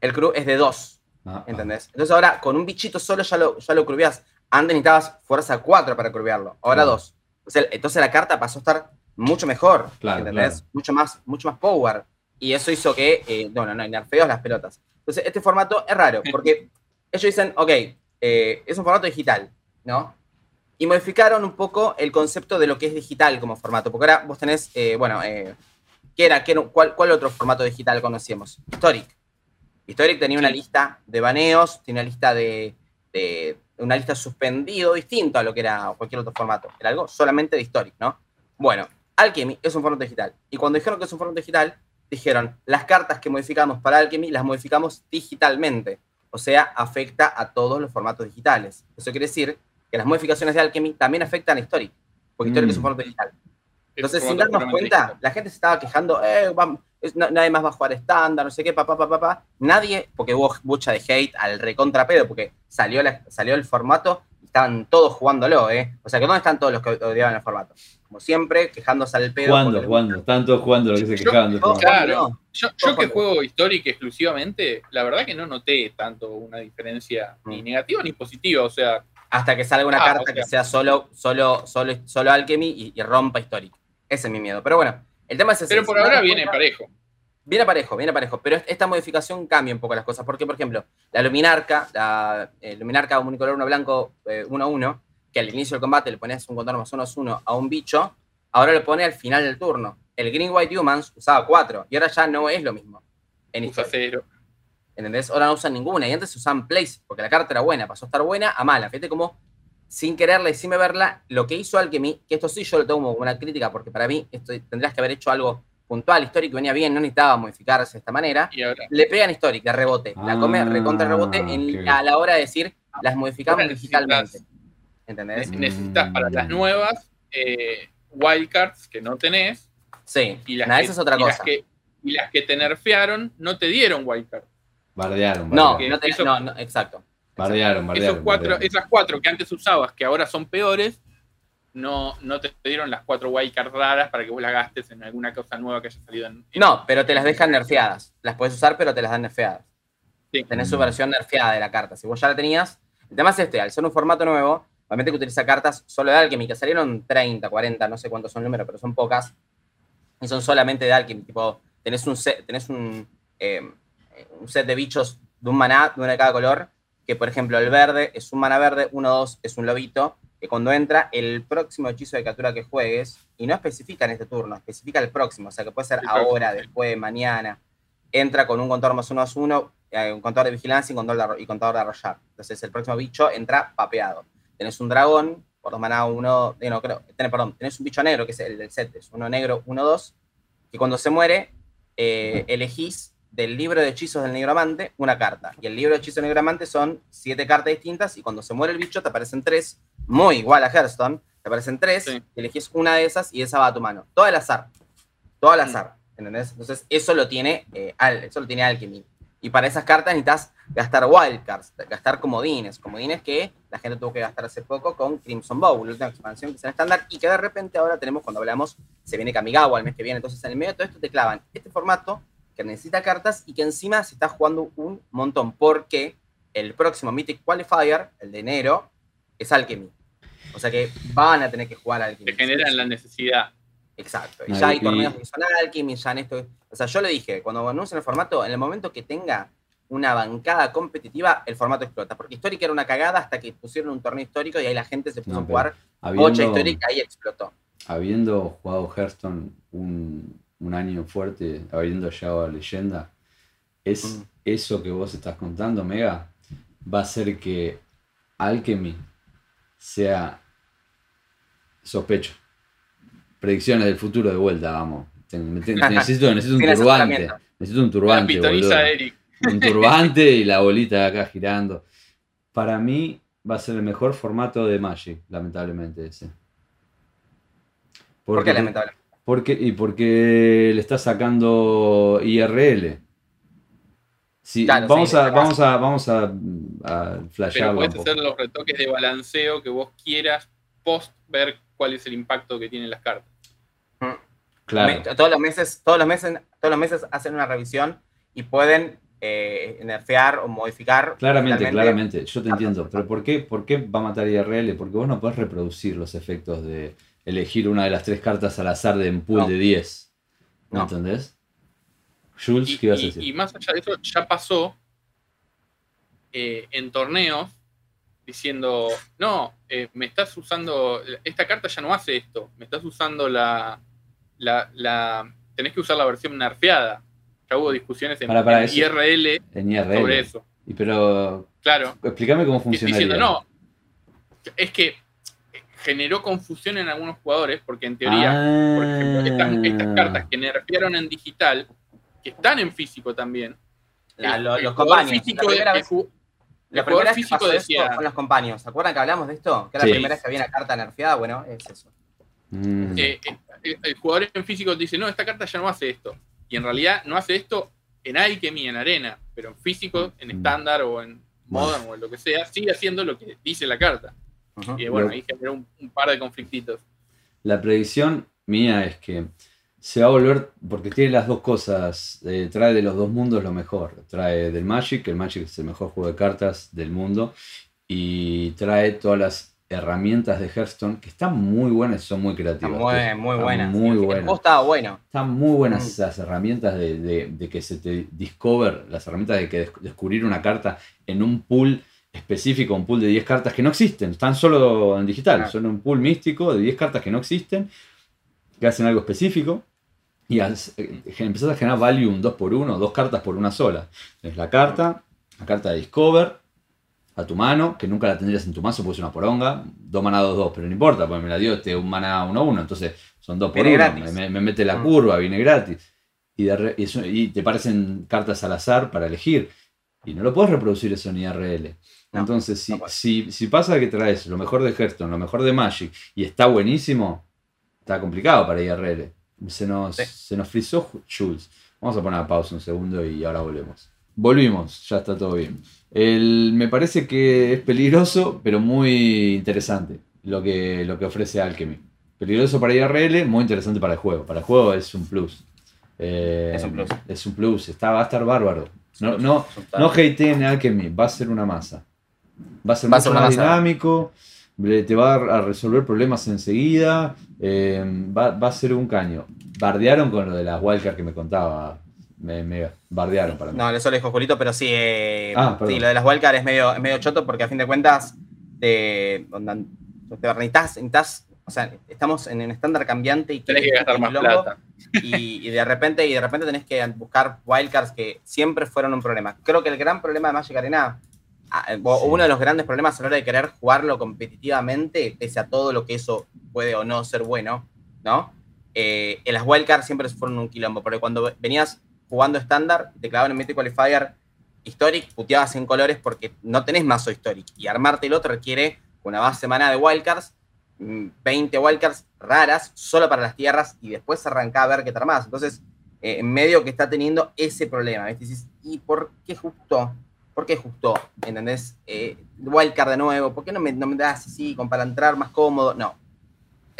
el crew es de 2, Ah, ah. ¿entendés? Entonces ahora con un bichito solo ya lo, ya lo curveás. Antes necesitabas fuerza 4 para curvearlo, ahora Claro. 2. Entonces, entonces la carta pasó a estar mucho mejor, Claro, ¿entendés? claro. Mucho, más, mucho más power. Y eso hizo que, eh, no, no, no, nerfeos las pelotas. Entonces este formato es raro, porque ellos dicen, ok, eh, es un formato digital, ¿no? Y modificaron un poco el concepto de lo que es digital como formato, porque ahora vos tenés, eh, bueno, eh, ¿qué era? ¿Qué, cuál, ¿Cuál otro formato digital conocíamos? Historic. Historic tenía una lista de baneos, tenía una lista de, de- una lista suspendido distinto a lo que era cualquier otro formato. Era algo solamente de Historic, ¿no? Bueno, Alchemy es un formato digital. Y cuando dijeron que es un formato digital, dijeron, las cartas que modificamos para Alchemy las modificamos digitalmente. O sea, afecta a todos los formatos digitales. Eso quiere decir que las modificaciones de Alchemy también afectan a Historic. Porque Historic es un Mm. formato digital. Es Entonces, sin darnos cuenta, digital. la gente se estaba quejando, eh, es- no- nadie más va a jugar estándar, no sé qué, papá, papá, papá. Nadie, porque hubo mucha de hate al recontra pedo, porque salió, la- salió el formato y estaban todos jugándolo, ¿eh? O sea, que ¿dónde están todos los que odiaban el formato? Como siempre, quejándose al pedo. Jugando. Están todos jugando lo que se Yo- Todos formato. Claro. Yo, yo que juego Historic exclusivamente, la verdad que no noté tanto una diferencia ni Mm. negativa ni positiva. O sea, Hasta que salga una Ah, carta que sea solo, solo, solo, solo Alchemy y, y rompa Historic. Ese es mi miedo. Pero bueno, el tema es ese. pero por ahora viene parejo. Viene parejo, viene parejo, pero est- esta modificación cambia un poco las cosas. Porque, por ejemplo, la luminarca, la eh, luminarca unicolor 1 blanco 1-1, que al inicio del combate le ponías un contorno más 1-1 a un bicho, ahora lo pone al final del turno. El Green White Humans usaba 4 y ahora ya no es lo mismo. En Usa Historia, cero. ¿Entendés? Ahora no usan ninguna y antes se usaban plays porque la carta era buena, pasó a estar buena a mala. Fíjate como sin quererla y sin verla, lo que hizo Alchemy, que esto sí yo lo tomo como una crítica porque para mí esto tendrías que haber hecho algo puntual, histórico, venía bien, no necesitaba modificarse de esta manera Y ahora, le pegan Historic de rebote. la come Ah, recontra rebote en- a la hora de decir las modificamos Ahora necesitas- digitalmente. ¿Entendés? ne- necesitas para las Mm. nuevas eh, wildcards que no tenés. Sí. Y las, Nah, que, esa es otra y las cosa. que- y las que te nerfearon no te dieron wildcard. Bardearon, No, bardearon. no, te- eso- no, no, exacto. Bardearon, bardearon. Esos cuatro, bardearon. esas cuatro que antes usabas, que ahora son peores, no, no te dieron las cuatro wildcards raras para que vos las gastes en alguna cosa nueva que haya salido en. en- No, pero te las dejan nerfeadas. Las puedes usar, pero te las dan nerfeadas. Sí. Tenés su versión nerfeada de la carta. Si vos ya la tenías. El tema es este: al ser un formato nuevo, obviamente que utiliza cartas solo de Alchemy, que salieron 30, 40, no sé cuántos son el número, pero son pocas. Y son solamente de Alchemy. Tipo, tenés un set, tenés un, eh, un set de bichos de un maná, de una de cada color. Que por ejemplo, el verde es un maná verde, 1-2 es un lobito. Que cuando entra el próximo hechizo de captura que juegues, y no especifica en este turno, especifica el próximo, o sea que puede ser ahora, sí. después, mañana. Entra con un contador más 1 más 1, un contador de vigilancia y, contador de, y contador de arrollar. Entonces el próximo bicho entra papeado. Tenés un dragón, por dos maná, uno, eh, no, creo, tenés, perdón, tenés un bicho negro, que es el del set, es uno negro, uno, dos, que cuando se muere, eh, elegís del libro de hechizos del negromante una carta. Y el libro de hechizos del negromante son siete cartas distintas, y cuando se muere el bicho te aparecen tres, muy igual a Hearthstone, te aparecen tres, Sí. y elegís una de esas y esa va a tu mano. Todo al azar. Todo al azar. ¿Entendés? Entonces, eso lo tiene, eh, Al- eso lo tiene Alchemy. Y para esas cartas necesitas gastar wildcards, gastar comodines. Comodines que la gente tuvo que gastar hace poco con Crimson Bowl, la última expansión que en estándar, y que de repente ahora tenemos cuando hablamos, se viene Kamigawa el mes que viene. Entonces, en el medio de todo esto te clavan este formato que necesita cartas y que encima se está jugando un montón, porque el próximo Mythic Qualifier, el de enero, es Alchemy. O sea que van a tener que jugar Alchemy. Te generan la necesidad. Exacto. Y No, ya hay y- torneos que son Alchemy, ya en esto. O sea, yo le dije, cuando anuncien el formato, en el momento que tenga una bancada competitiva, el formato explota. Porque Historic era una cagada hasta que pusieron un torneo histórico y ahí la gente se puso No, a jugar Habiendo, Bocha Histórica ahí explotó. habiendo jugado Hearthstone un, un año fuerte, habiendo llegado a leyenda, es Mm. eso que vos estás contando, Mega, va a hacer que Alchemy sea sospecho. Predicciones del futuro de vuelta, vamos. *laughs* Necesito, necesito un turbante. Necesito un La turbante, Eric. Un turbante y la bolita acá girando. Para mí va a ser el mejor formato de Magic, lamentablemente ese. ¿Por qué lamentable? porque, y porque le está sacando IRL. Sí, Claro, vamos, sí, a, vamos a vamos a, a Pero flashearlo puedes un poco. hacer los retoques de balanceo que vos quieras post ver cuál es el impacto que tienen las cartas. Claro, Me- todos los meses, todos los meses, todos los meses hacen una revisión y pueden eh, nerfear o modificar. claramente, claramente, yo te entiendo. Pero ¿por qué, ¿por qué va a matar IRL? Porque vos no podés reproducir los efectos de elegir una de las tres cartas al azar de un pool No. de 10. ¿Me No. entendés? Jules, Y, ¿qué ibas a decir? y más allá de eso, ya pasó eh, en torneos diciendo, no, eh, me estás usando, esta carta ya no hace esto, me estás usando la, la, la- tenés que usar la versión nerfeada. Ya hubo discusiones en, Para, para, en eso- IRL En IRL. sobre eso. Y pero Claro, explícame cómo funciona. diciendo, no, es que generó confusión en algunos jugadores porque en teoría por ejemplo, estas, estas cartas que nerfearon en digital, que están en físico también. La- el- lo- el los compañeros. físico La primera de- vez- el ju- La primera vez que físico pasó decía, esto con los compañeros. ¿Se acuerdan que hablamos de esto? Que era Sí. la primera vez que había una carta nerfeada. Bueno, es eso. Mm. eh, eh, el, jugador en físico dice, no, esta carta ya no hace esto. Y en realidad no hace esto en Alchemy, en Arena, pero en físico, en Mm. estándar o en Modern o en lo que sea, sigue haciendo lo que dice la carta. Y bueno, ahí generó un, un par de conflictitos. La predicción mía es que se va a volver, porque tiene las dos cosas, eh, trae de los dos mundos lo mejor. Trae del Magic, el Magic es el mejor juego de cartas del mundo, y trae todas las herramientas de Hearthstone que están muy buenas y son muy Está creativas. muy, Están muy buena. Muy sí. Buenas. estaba bueno. Están muy buenas Mm. esas herramientas de, de- de que se te discover, las herramientas de que des- descubrir una carta en un pool específico, un pool de 10 cartas que no existen, están solo en digital, Claro. son un pool místico de 10 cartas que no existen, que hacen algo específico, y as- eh, empezás a generar value un 2 por 1 dos cartas por una sola. Es la carta, la carta de Discover, a tu mano, que nunca la tendrías en tu mazo, porque es una poronga, 2 maná 2 2, pero no importa, porque me la dio este un maná 1 1, entonces son 2 por Viene 1, gratis. me, me mete la Mm. curva, viene gratis. Y, de re- y eso- y te parecen cartas al azar para elegir. Y no lo puedes reproducir eso en IRL. No, Entonces, si, no puedes. si, si pasa que traes lo mejor de Hearthstone, lo mejor de Magic, y está buenísimo, está complicado para IRL. Se nos, Sí. se nos frizó Jules. Vamos a poner a pausa un segundo y ahora volvemos. Volvimos, ya está todo bien. El, me parece que es peligroso, pero muy interesante lo que, lo que ofrece Alchemy. Peligroso para IRL, muy interesante para el juego. Para el juego es un plus. Eh, Es un plus. Es un plus, está, va a estar bárbaro. No, no, no hateen Alchemy, va a ser una masa. Va a ser Va a mucho ser más masa. dinámico, te va a resolver problemas enseguida, eh, va, va a ser un caño. Bardearon con lo de las wildcards que me contaba. Me, me bardearon para mí. No, eso lo dijo Julito, pero sí, eh, Ah, sí, lo de las wildcards es medio, es medio choto porque a fin de cuentas te, onda- te necesitas, necesitas- o sea, estamos en un estándar cambiante y Tenés que gastar más plata. y, y de repente y de repente tenés que buscar wildcards que siempre fueron un problema. Creo que el gran problema de Magic Arena, ah, o Sí. uno de los grandes problemas a la hora de querer jugarlo competitivamente, pese a todo lo que eso puede o no ser bueno, ¿no? Eh, en las wildcards siempre fueron un quilombo, porque cuando venías jugando estándar, te clavaban en Mythic Qualifier Historic, puteabas en colores porque no tenés mazo Historic. Y armarte el otro requiere una base maná de wildcards, mm, 20 wildcards raras, solo para las tierras, y después arrancá a ver qué te armás. Entonces, eh, en medio que está teniendo ese problema. Y dices, ¿y por qué justo? ¿Por qué justo? ¿Entendés? Eh, wildcard de nuevo, ¿por qué no me, no me das así, para entrar más cómodo? No.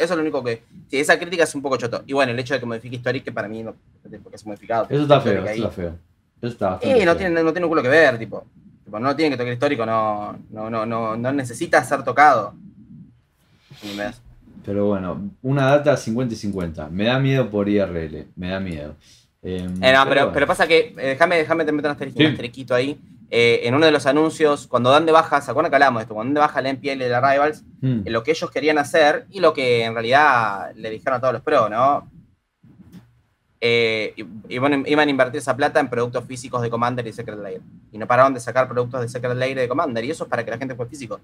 Eso es lo único que. Sí, esa crítica es un poco choto. Y bueno, el hecho de que modifique Historic, que para mí no. Porque es modificado. Eso está feo, eso está feo. Eso está bastante Eh, no feo. tiene, no tiene un culo que ver, tipo. Tipo, no tiene que tocar histórico, no, no, no, no, no necesita ser tocado. Pero bueno, una data 50 y 50. Me da miedo por IRL, me da miedo. Eh, Eh, no, pero, bueno. pero pasa que, eh, déjame, déjame te meter un asterisco, Sí. ahí. Eh, en uno de los anuncios, cuando dan de baja, ¿se acuerdan que hablamos de esto? Cuando dan de baja el NPL de la Rivals, Mm. eh, lo que ellos querían hacer y lo que en realidad le dijeron a todos los pros, ¿no? Eh, y- y bueno, iban a invertir esa plata en productos físicos de Commander y Secret Lair. Y no pararon de sacar productos de Secret Lair y de Commander. Y eso es para que la gente juegue físico.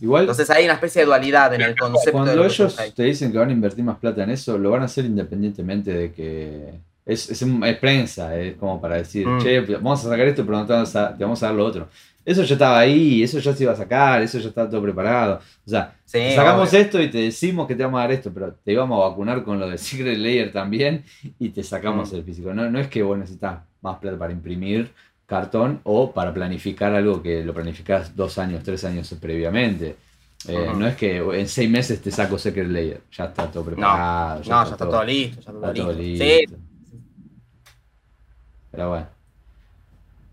Igual, Entonces hay una especie de dualidad en el concepto cuando ellos te dicen que van a invertir más plata en eso, lo van a hacer independientemente de que. Es, es, es prensa, es como para decir, Mm. che, vamos a sacar esto, pero no te vamos, a, te vamos a dar lo otro. Eso ya estaba ahí, eso ya se iba a sacar, eso ya estaba todo preparado. O sea, Sí, sacamos obvio. esto y te decimos que te vamos a dar esto, pero te íbamos a vacunar con lo de *laughs* Secret Layer también y te sacamos Mm. el físico. No, no es que vos necesitas más plata para imprimir cartón o para planificar algo que lo planificás dos años, tres años previamente. Eh. No es que en seis meses te saco Secret Layer, ya está todo preparado. No, ya está todo listo, ya está todo está todo listo. listo. Sí, Pero bueno.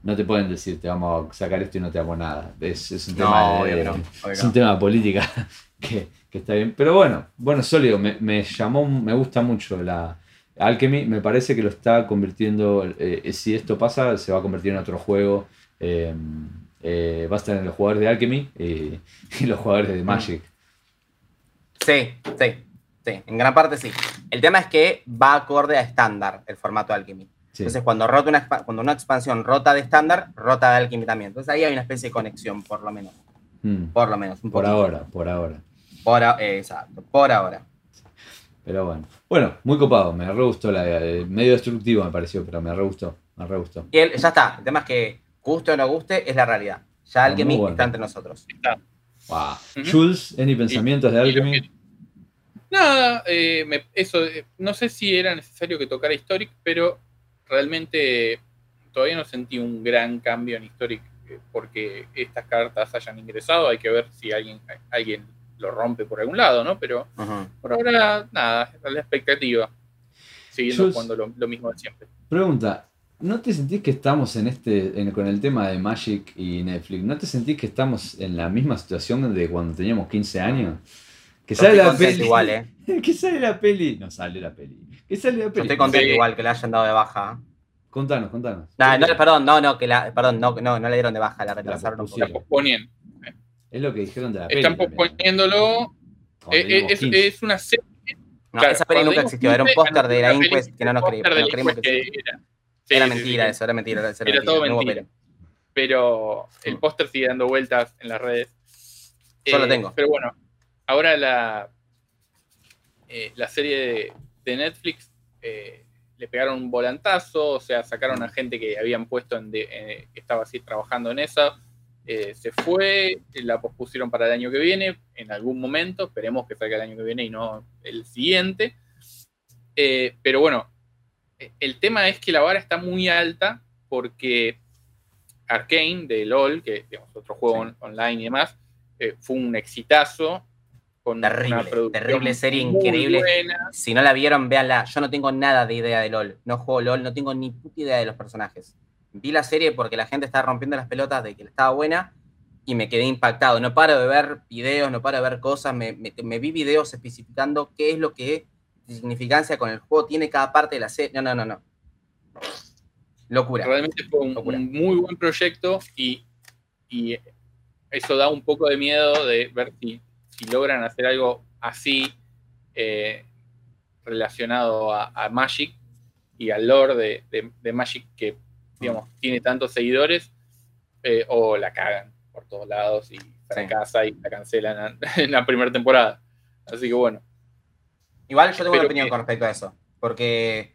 No te pueden decir te vamos a sacar esto y no te damos nada. Es, es un No, tema de, no, es un tema de política *laughs* que, que está bien. Pero bueno, bueno, sólido, me, me llamó, me gusta mucho la Alchemy, me parece que lo está convirtiendo, eh, si esto pasa, se va a convertir en otro juego. eh, eh, va a estar en los jugadores de Alchemy y, *laughs* y los jugadores de Magic. Sí, sí, sí, en gran parte sí. El tema es que va acorde a estándar el formato Alchemy. Sí. Entonces, cuando, rota una, cuando una expansión rota de estándar, rota de Alchemy también. Entonces, ahí hay una especie de conexión, por lo menos. Mm, Por lo menos. un por poquito. ahora, por ahora. Por a- eh, exacto, por ahora. Pero bueno. Bueno, muy copado, me re gustó la eh, medio destructivo me pareció, pero me re gustó, me re gustó. Y el- ya está. El tema es que, guste o no guste, es la realidad. Ya Alchemy bueno. está entre nosotros. Wow. Ujú. Jules, ¿any pensamientos de y Alchemy? Nada, eh, me- eso, eh, no sé si era necesario que tocara Historic, pero realmente todavía no sentí un gran cambio en Historic eh, porque estas cartas hayan ingresado. Hay que ver si alguien, alguien lo rompe por algún lado, ¿no? Pero por ahora, nada, es la expectativa. Siguiendo Jules. jugando lo, lo mismo de siempre. Pregunta, ¿no te sentís que estamos en este, en- con el tema de Magic y Netflix? ¿No te sentís que estamos en la misma situación de cuando teníamos 15 años? Que Yo sale la peli. igual, ¿eh? *laughs* Que sale la peli. No sale la peli. Que sale la Yo peli. estoy contento Sí. igual que le hayan dado de baja. Contanos, contanos. No, no, perdón, no, no, que la, perdón, no, no, no le dieron de baja, la retrasaron un poco. Están posponiendo. Es lo que dijeron de la peli. Están posponiéndolo. Eh, eh, es, 15. es una serie. No, claro, esa peli nunca existió, era un 15, póster de la Inquest que no nos el creí- póster que de no la creímos que existía. era. Sí, Era sí, mentira sí. eso, era mentira. Era, Era todo no mentira. peli. pero el póster sigue dando vueltas en las redes. Yo lo Eh, tengo. Pero bueno, ahora la, eh, la serie de, de Netflix eh, le pegaron un volantazo, o sea, sacaron a gente que habían puesto en de- eh, que estaba así trabajando en esa. eh, se fue, la pospusieron para el año que viene, en algún momento, esperemos que salga el año que viene y no el siguiente. Pero bueno, eh, el tema es que la vara está muy alta porque Arkane de LOL, que digamos otro juego Sí. on- online y demás, eh, fue un exitazo. Con Terrible, terrible serie, increíble. buena. Si no la vieron, véanla. Yo no tengo nada de idea de LOL. No juego LOL, no tengo ni puta idea de los personajes. Vi la serie porque la gente estaba rompiendo las pelotas de que estaba buena y me quedé impactado. No paro de ver videos, no paro de ver cosas. Me, me- me vi videos especificando qué es lo que significancia con el juego tiene cada parte de la serie. No, no, no, no. Locura. Realmente fue un, Locura. un muy buen proyecto y, y eso da un poco de miedo de ver si, si logran hacer algo así eh, relacionado a, a Magic y al lore de, de- de Magic que, digamos, tiene tantos seguidores eh, o la cagan por todos lados y fracasa y la cancelan *laughs* en la primera temporada. Así que bueno, Igual yo tengo una opinión que- con respecto a eso. Porque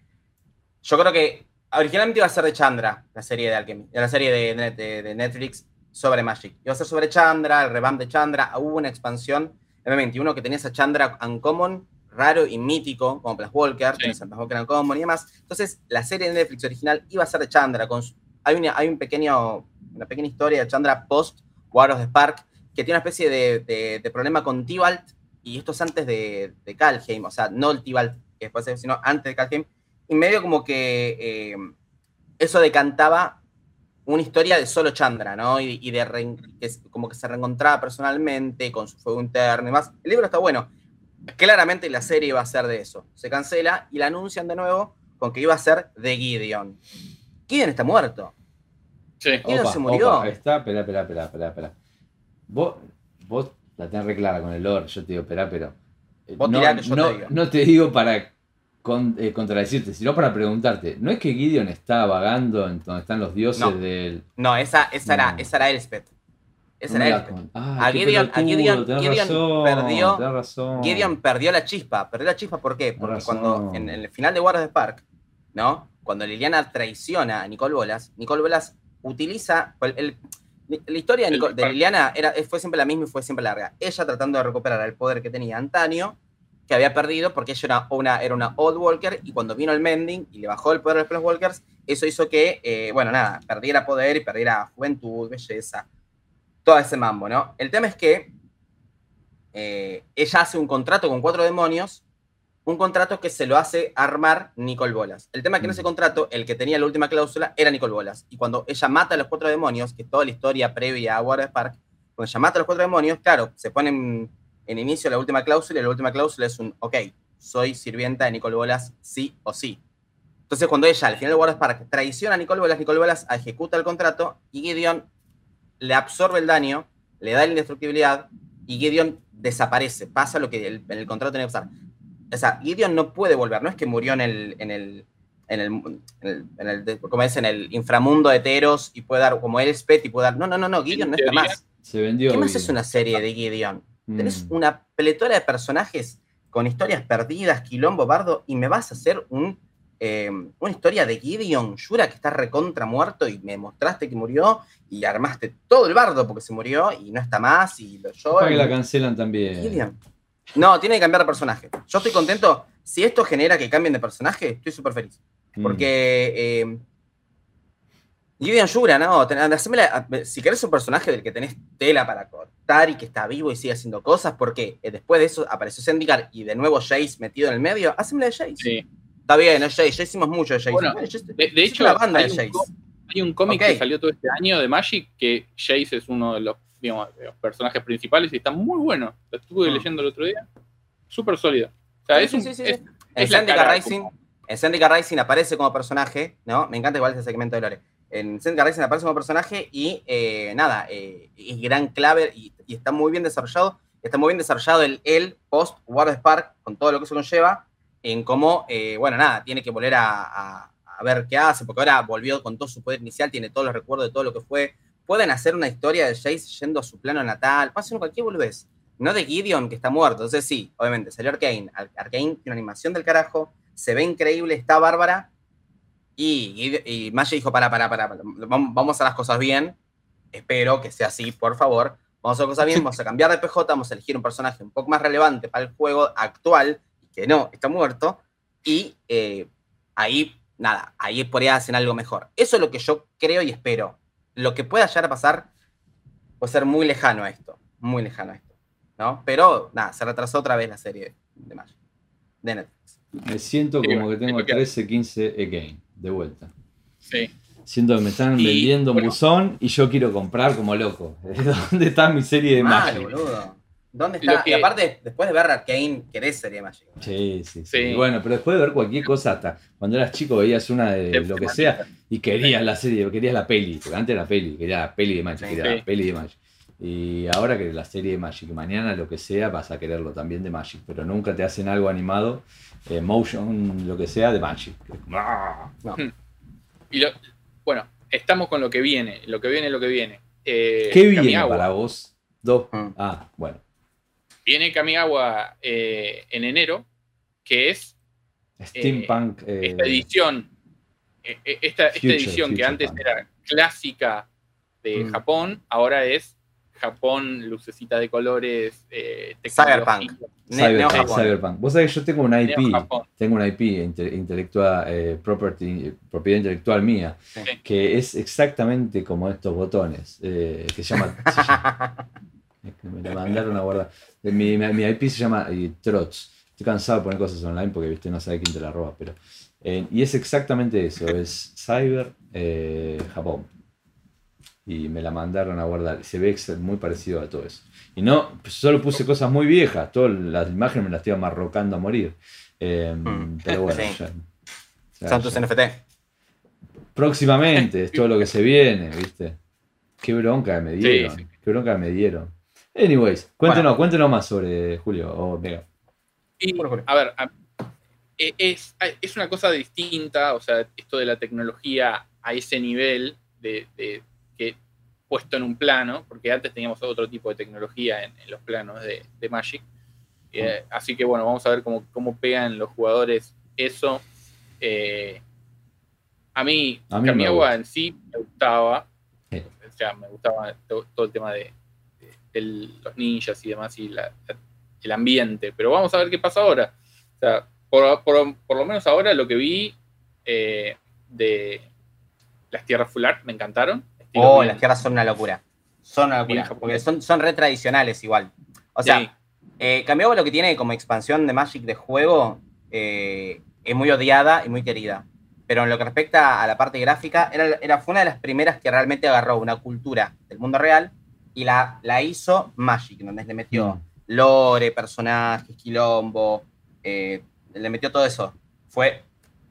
yo creo que originalmente iba a ser de Chandra, la serie de Alchemy, la serie de Netflix sobre Magic. Iba a ser sobre Chandra, el revamp de Chandra. Hubo una expansión M21 que tenía esa Chandra Uncommon, raro y mítico, como Plas Walker, Sí. a Plas Walker Uncommon y demás. Entonces, la serie de Netflix original iba a ser de Chandra. Con su- hay una, hay un pequeño, una pequeña historia de Chandra post War of the Spark que tiene una especie de, de- de problema con Tibalt y esto es antes de, de Kalheim, o sea, no el Tibalt que después, es, sino antes de Kalheim, y medio como que eh, eso decantaba una historia de solo Chandra, ¿no? Y, y de que es- como que se reencontraba personalmente con su fuego interno y demás. El libro está bueno. claramente la serie iba a ser de eso. Se cancela y la anuncian de nuevo con que iba a ser de Gideon. Gideon está muerto. Sí. Gideon se murió. opa, está, espera, espera, espera, espera, espera. Vos, vos la tenés re clara con el lore, yo te digo, espera, pero. eh, Vos no, tirá que yo te no, diga. no te digo para con- eh, contradecirte, sino para preguntarte. ¿No es que Gideon está vagando en donde están los dioses No. del. No, esa, esa, era, esa era Elspeth. Esa No era Elspeth. con- Ah, A Gideon- a pelotudo, Gideon- tenés Gideon razón, perdió-. Gideon perdió la chispa. Perdió la chispa, ¿por qué? Porque cuando en, en el final de Guardas de Spark, ¿no? Cuando Liliana traiciona a Nicole Bolas, Nicole Bolas utiliza. el- el- la historia de, El- Nicole- de Liliana era, fue siempre la misma y fue siempre larga. Ella tratando de recuperar el poder que tenía antaño, que había perdido porque ella era una, era una Old Walker y cuando vino el Mending y le bajó el poder a los Plus Walkers, eso hizo que, eh, bueno, nada, perdiera poder y perdiera juventud, belleza, todo ese mambo, ¿no? El tema es que eh, ella hace un contrato con cuatro demonios, un contrato que se lo hace armar Nicole Bolas. El tema es que en ese Mm. contrato, el que tenía la última cláusula era Nicole Bolas. Y cuando ella mata a los cuatro demonios, que es toda la historia previa a War Park, cuando ella mata a los cuatro demonios, claro, se ponen en inicio la última cláusula y la última cláusula es un, ok, soy sirvienta de Nicole Bolas, sí o sí. Entonces, cuando ella al final de War Park traiciona a Nicole Bolas, Nicole Bolas ejecuta el contrato y Gideon le absorbe el daño, le da la indestructibilidad y Gideon desaparece. Pasa lo que el- en el contrato tenía que pasar. O sea, Gideon no puede volver, no es que murió en el, en el, en el, en el, en el- de- como es, en el inframundo de Teros y puede dar como Elspeth y puede dar. No, no, no, no, Gideon no está más. Se vendió. ¿Qué más Gideon. es una serie de Gideon? Tenés Mm. una pletora de personajes con historias perdidas, quilombo, bardo, y me vas a hacer un, eh, una historia de Gideon Yura que está recontra muerto y me mostraste que murió y armaste todo el bardo porque se murió y no está más y lo yo. Capaz que la cancelan también. Gideon. No, tiene que cambiar de personaje. Yo estoy contento. Si esto genera que cambien de personaje, estoy súper feliz. Mm. Porque eh, Gideon Yura, ¿no? Ten- haceme la- si querés un personaje del que tenés tela para cortar y que está vivo y sigue haciendo cosas, porque eh, después de eso apareció Zendikar y de nuevo Jace metido en el medio, haceme de Jace. Sí. Está bien, es Jace, ya hicimos mucho de Jace. Bueno, Bueno, Jace- De, de hecho, la banda hay de un, Jace. có- hay un cómic que salió todo este año de Magic que Jace es uno de los, digamos, de los personajes principales y está muy bueno. Lo estuve Mm. leyendo el otro día. Súper sólido. O sea, Sí, es sí, un- sí, sí. es- En es Zendikar Rising, como- en Zendikar Rising aparece como personaje, ¿no? Me encanta igual ese segmento de Lore. En Zendikar Rising aparece como personaje y eh, nada, eh, es gran clave y, está muy bien desarrollado. Está muy bien desarrollado el, el post War Spark con todo lo que eso conlleva en cómo, eh, bueno, nada, tiene que volver a, ver qué hace, porque ahora volvió con todo su poder inicial, tiene todos los recuerdos de todo lo que fue. Pueden hacer una historia de Jace yendo a su plano natal, pasen cualquier boludez. No de Gideon, que está muerto. Entonces, sí, obviamente, salió Arkane. Ar- Arkane tiene una animación del carajo, se ve increíble, está bárbara. Y, y, y Maggi dijo: para, para, para, vamos, a las cosas bien. Espero que sea así, por favor. Vamos a hacer las cosas bien, vamos a cambiar de PJ, vamos a elegir un personaje un poco más relevante para el juego actual, que no, está muerto. Y eh, ahí, nada, ahí por ahí hacen algo mejor. Eso es lo que yo creo y espero. Lo que pueda llegar a pasar puede ser muy lejano a esto, muy lejano a esto. ¿no? Pero nada, se retrasó otra vez la serie de Magic, de Netflix. Me siento como que tengo lo que- 13, 15 again, de vuelta. Sí. Siento que me están Y, vendiendo un bueno. buzón y yo quiero comprar como loco. *laughs* ¿Dónde está mi serie de Mal, Magic? boludo. ¿Dónde está? que- Y aparte, después de ver Arkane, querés serie de Magic. Sí, sí, sí. Sí. Y Bueno, pero después de ver cualquier cosa, hasta cuando eras chico veías una de lo que sea y querías la serie, querías la peli, porque antes era la peli, quería la peli de Magic, Sí. quería Sí. la peli de Magic. Y ahora que la serie de Magic, mañana lo que sea, vas a quererlo también de Magic, pero nunca te hacen algo animado, eh, motion, lo que sea, de ¡ah! No. Y lo- bueno, estamos con lo que viene. Lo que viene, lo que viene. Eh, ¿Qué viene Kamigawa. para vos? Dos. Mm. Ah, bueno. Viene Kamigawa eh, en enero, que es Steampunk. eh, esta edición. eh, eh, esta, esta Future, edición que antes Punk. era clásica de Mm. Japón, ahora es Japón, lucecita de colores, eh, Cyberpunk. tecnología, Ne- Cyber- Neo Japón. Cyberpunk. Vos sabés que yo tengo una IP, tengo una IP, inte- intelectual, eh, property, propiedad intelectual mía, Sí. que es exactamente como estos botones, eh, que se llama, se llama- *laughs* me mandaron a guardar. Mi, mi, mi IP se llama eh, Trots. Estoy cansado de poner cosas online porque viste no sabe quién te la roba, pero eh, y es exactamente eso, es Cyber eh, Japón. Y me la mandaron a guardar. Se ve muy parecido a todo eso. Y no, solo puse cosas muy viejas, todas las imágenes me las estoy amarrocando a morir. Em, mm. Pero bueno, ya, Son tus NFT. Próximamente, es todo lo que se viene, ¿viste? Qué bronca me dieron. Qué bronca me dieron. Anyways, cuéntenos, cuéntenos más sobre Julio o Mega. a ver, e, es, es, una cosa distinta, o sea, esto de la tecnología a ese nivel de, puesto en un plano, porque antes teníamos otro tipo de tecnología en, los planos de, Magic. Eh, así que bueno, vamos a ver cómo, cómo pegan los jugadores eso. Eh, a mí, a mí agua en sí me gustaba. O sea, me gustaba todo, el tema de, los ninjas y demás y el ambiente. Pero vamos a ver qué pasa ahora. O sea, por, lo menos ahora lo que vi eh, de las tierras fular me encantaron. Oh, las tierras son una locura. Son una locura. Porque son, son re tradicionales igual. O sea, eh, cambió lo que tiene como expansión de Magic de juego. Eh, es muy odiada y muy querida. Pero en lo que respecta a la parte gráfica, era, fue una de las primeras que realmente agarró una cultura del mundo real y la, la hizo Magic, donde le metió mm. lore, personajes, quilombo, eh, le metió todo eso. Fue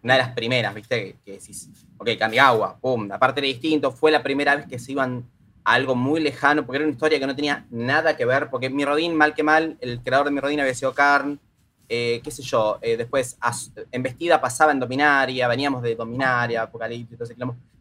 una de las primeras, ¿viste? Que, decís, ok, agua, pum, aparte era distinto, fue la primera vez que se iban a algo muy lejano, porque era una historia que no tenía nada que ver, porque Mirrodin, mal que mal, el creador de Mirrodin había sido Karn, eh, qué sé yo, eh, después en Vestida pasaba en Dominaria, veníamos de Dominaria, Apocalipsis, ese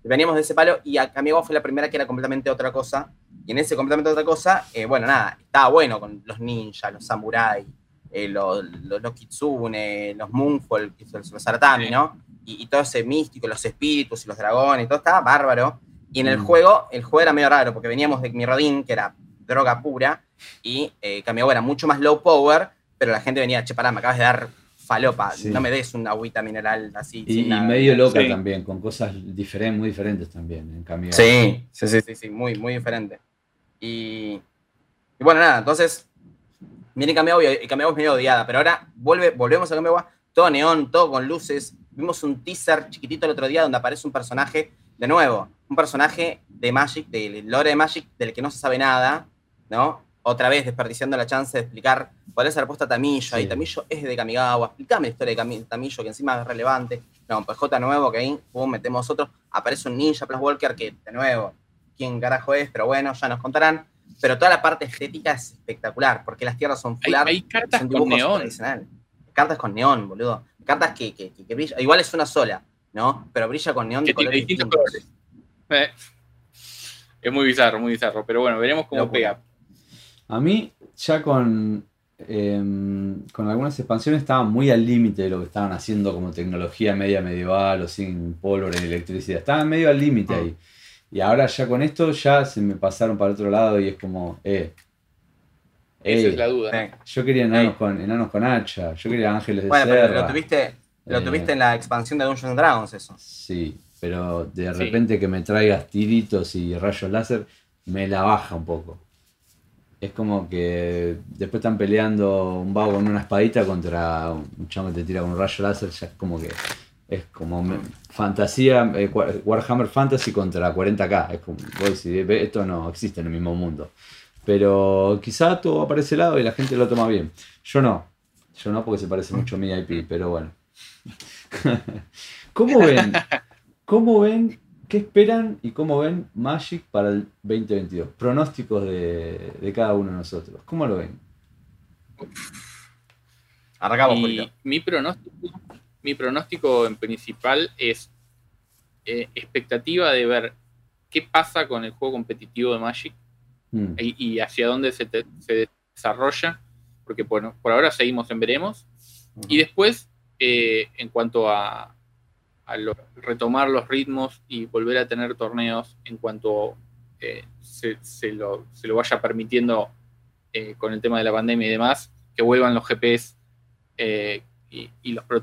veníamos de ese palo, y a Kamigawa fue la primera que era completamente otra cosa, y en ese completamente otra cosa, eh, bueno, nada, estaba bueno con los ninjas, los samuráis, eh, los, los, kitsune, los moonfolk, los aratami, ¿no? Y, todo ese místico, los espíritus y los dragones, y todo estaba bárbaro. Y en el mm. juego, el juego era medio raro, porque veníamos de Mirrodin, que era droga pura, y eh, era mucho más low power, pero la gente venía, che, pará, me acabas de dar falopa, no me des una agüita mineral así. Y, medio loca también, con cosas diferentes, muy diferentes también, en cambio. Sí, sí, sí, sí, muy, muy diferente. Y, y bueno, nada, entonces Viene Cameo y Cameo es medio odiada, pero ahora vuelve, volvemos a Cameo, todo neón, todo con luces. Vimos un teaser chiquitito el otro día donde aparece un personaje, de nuevo, un personaje de Magic, del lore de Magic, del que no se sabe nada, ¿no? Otra vez desperdiciando la chance de explicar cuál es la respuesta a Tamillo. Y Tamillo es de Kamigawa. Explícame la historia de Tamillo, que encima es relevante. No, pues J nuevo, que ahí pum, metemos otro. Aparece un ninja Plus Walker que, de nuevo, quién carajo es, pero bueno, ya nos contarán pero toda la parte estética es espectacular, porque las tierras son full hay, cartas con neón. Cartas con neón, boludo. Cartas que, que, que, brillan, igual es una sola, ¿no? Pero brilla con neón de colores distintos. Colores. Eh, es muy bizarro, muy bizarro, pero bueno, veremos cómo pega. A mí, ya con, em, con algunas expansiones estaban muy al límite de lo que estaban haciendo como tecnología media medieval o sin pólvora ni electricidad. Estaban medio al límite ah. ahí. Y ahora ya con esto ya se me pasaron para otro lado y es como, eh. Esa es la duda. Yo quería enanos, con, enanos con hacha, yo quería ángeles de bueno, Pero lo tuviste, lo eh, tuviste en la expansión de Dungeons Dragons, eso. Sí, pero de repente que me traigas tiritos y rayos láser, me la baja un poco. Es como que después están peleando un vago con una espadita contra un chamo que te tira con un rayo láser, ya es como que es como fantasía, eh, Warhammer Fantasy contra 40k. Es como, esto no existe en el mismo mundo. Pero quizá todo aparece lado y la gente lo toma bien. Yo no. Yo no porque se parece mucho a mi IP, pero bueno. *laughs* ¿Cómo ven? ¿Cómo ven? ¿Qué esperan y cómo ven Magic para el 2022? Pronósticos de, de cada uno de nosotros. ¿Cómo lo ven? Arrancamos, Mi pronóstico mi pronóstico en principal es eh, expectativa de ver qué pasa con el juego competitivo de Magic mm. y, hacia dónde se, desarrolla, porque bueno, por ahora seguimos en veremos. Y después, eh, en cuanto a, retomar los ritmos y volver a tener torneos en cuanto eh, se, lo, vaya permitiendo con el tema de la pandemia y demás, que vuelvan los GPS y, y, los Pro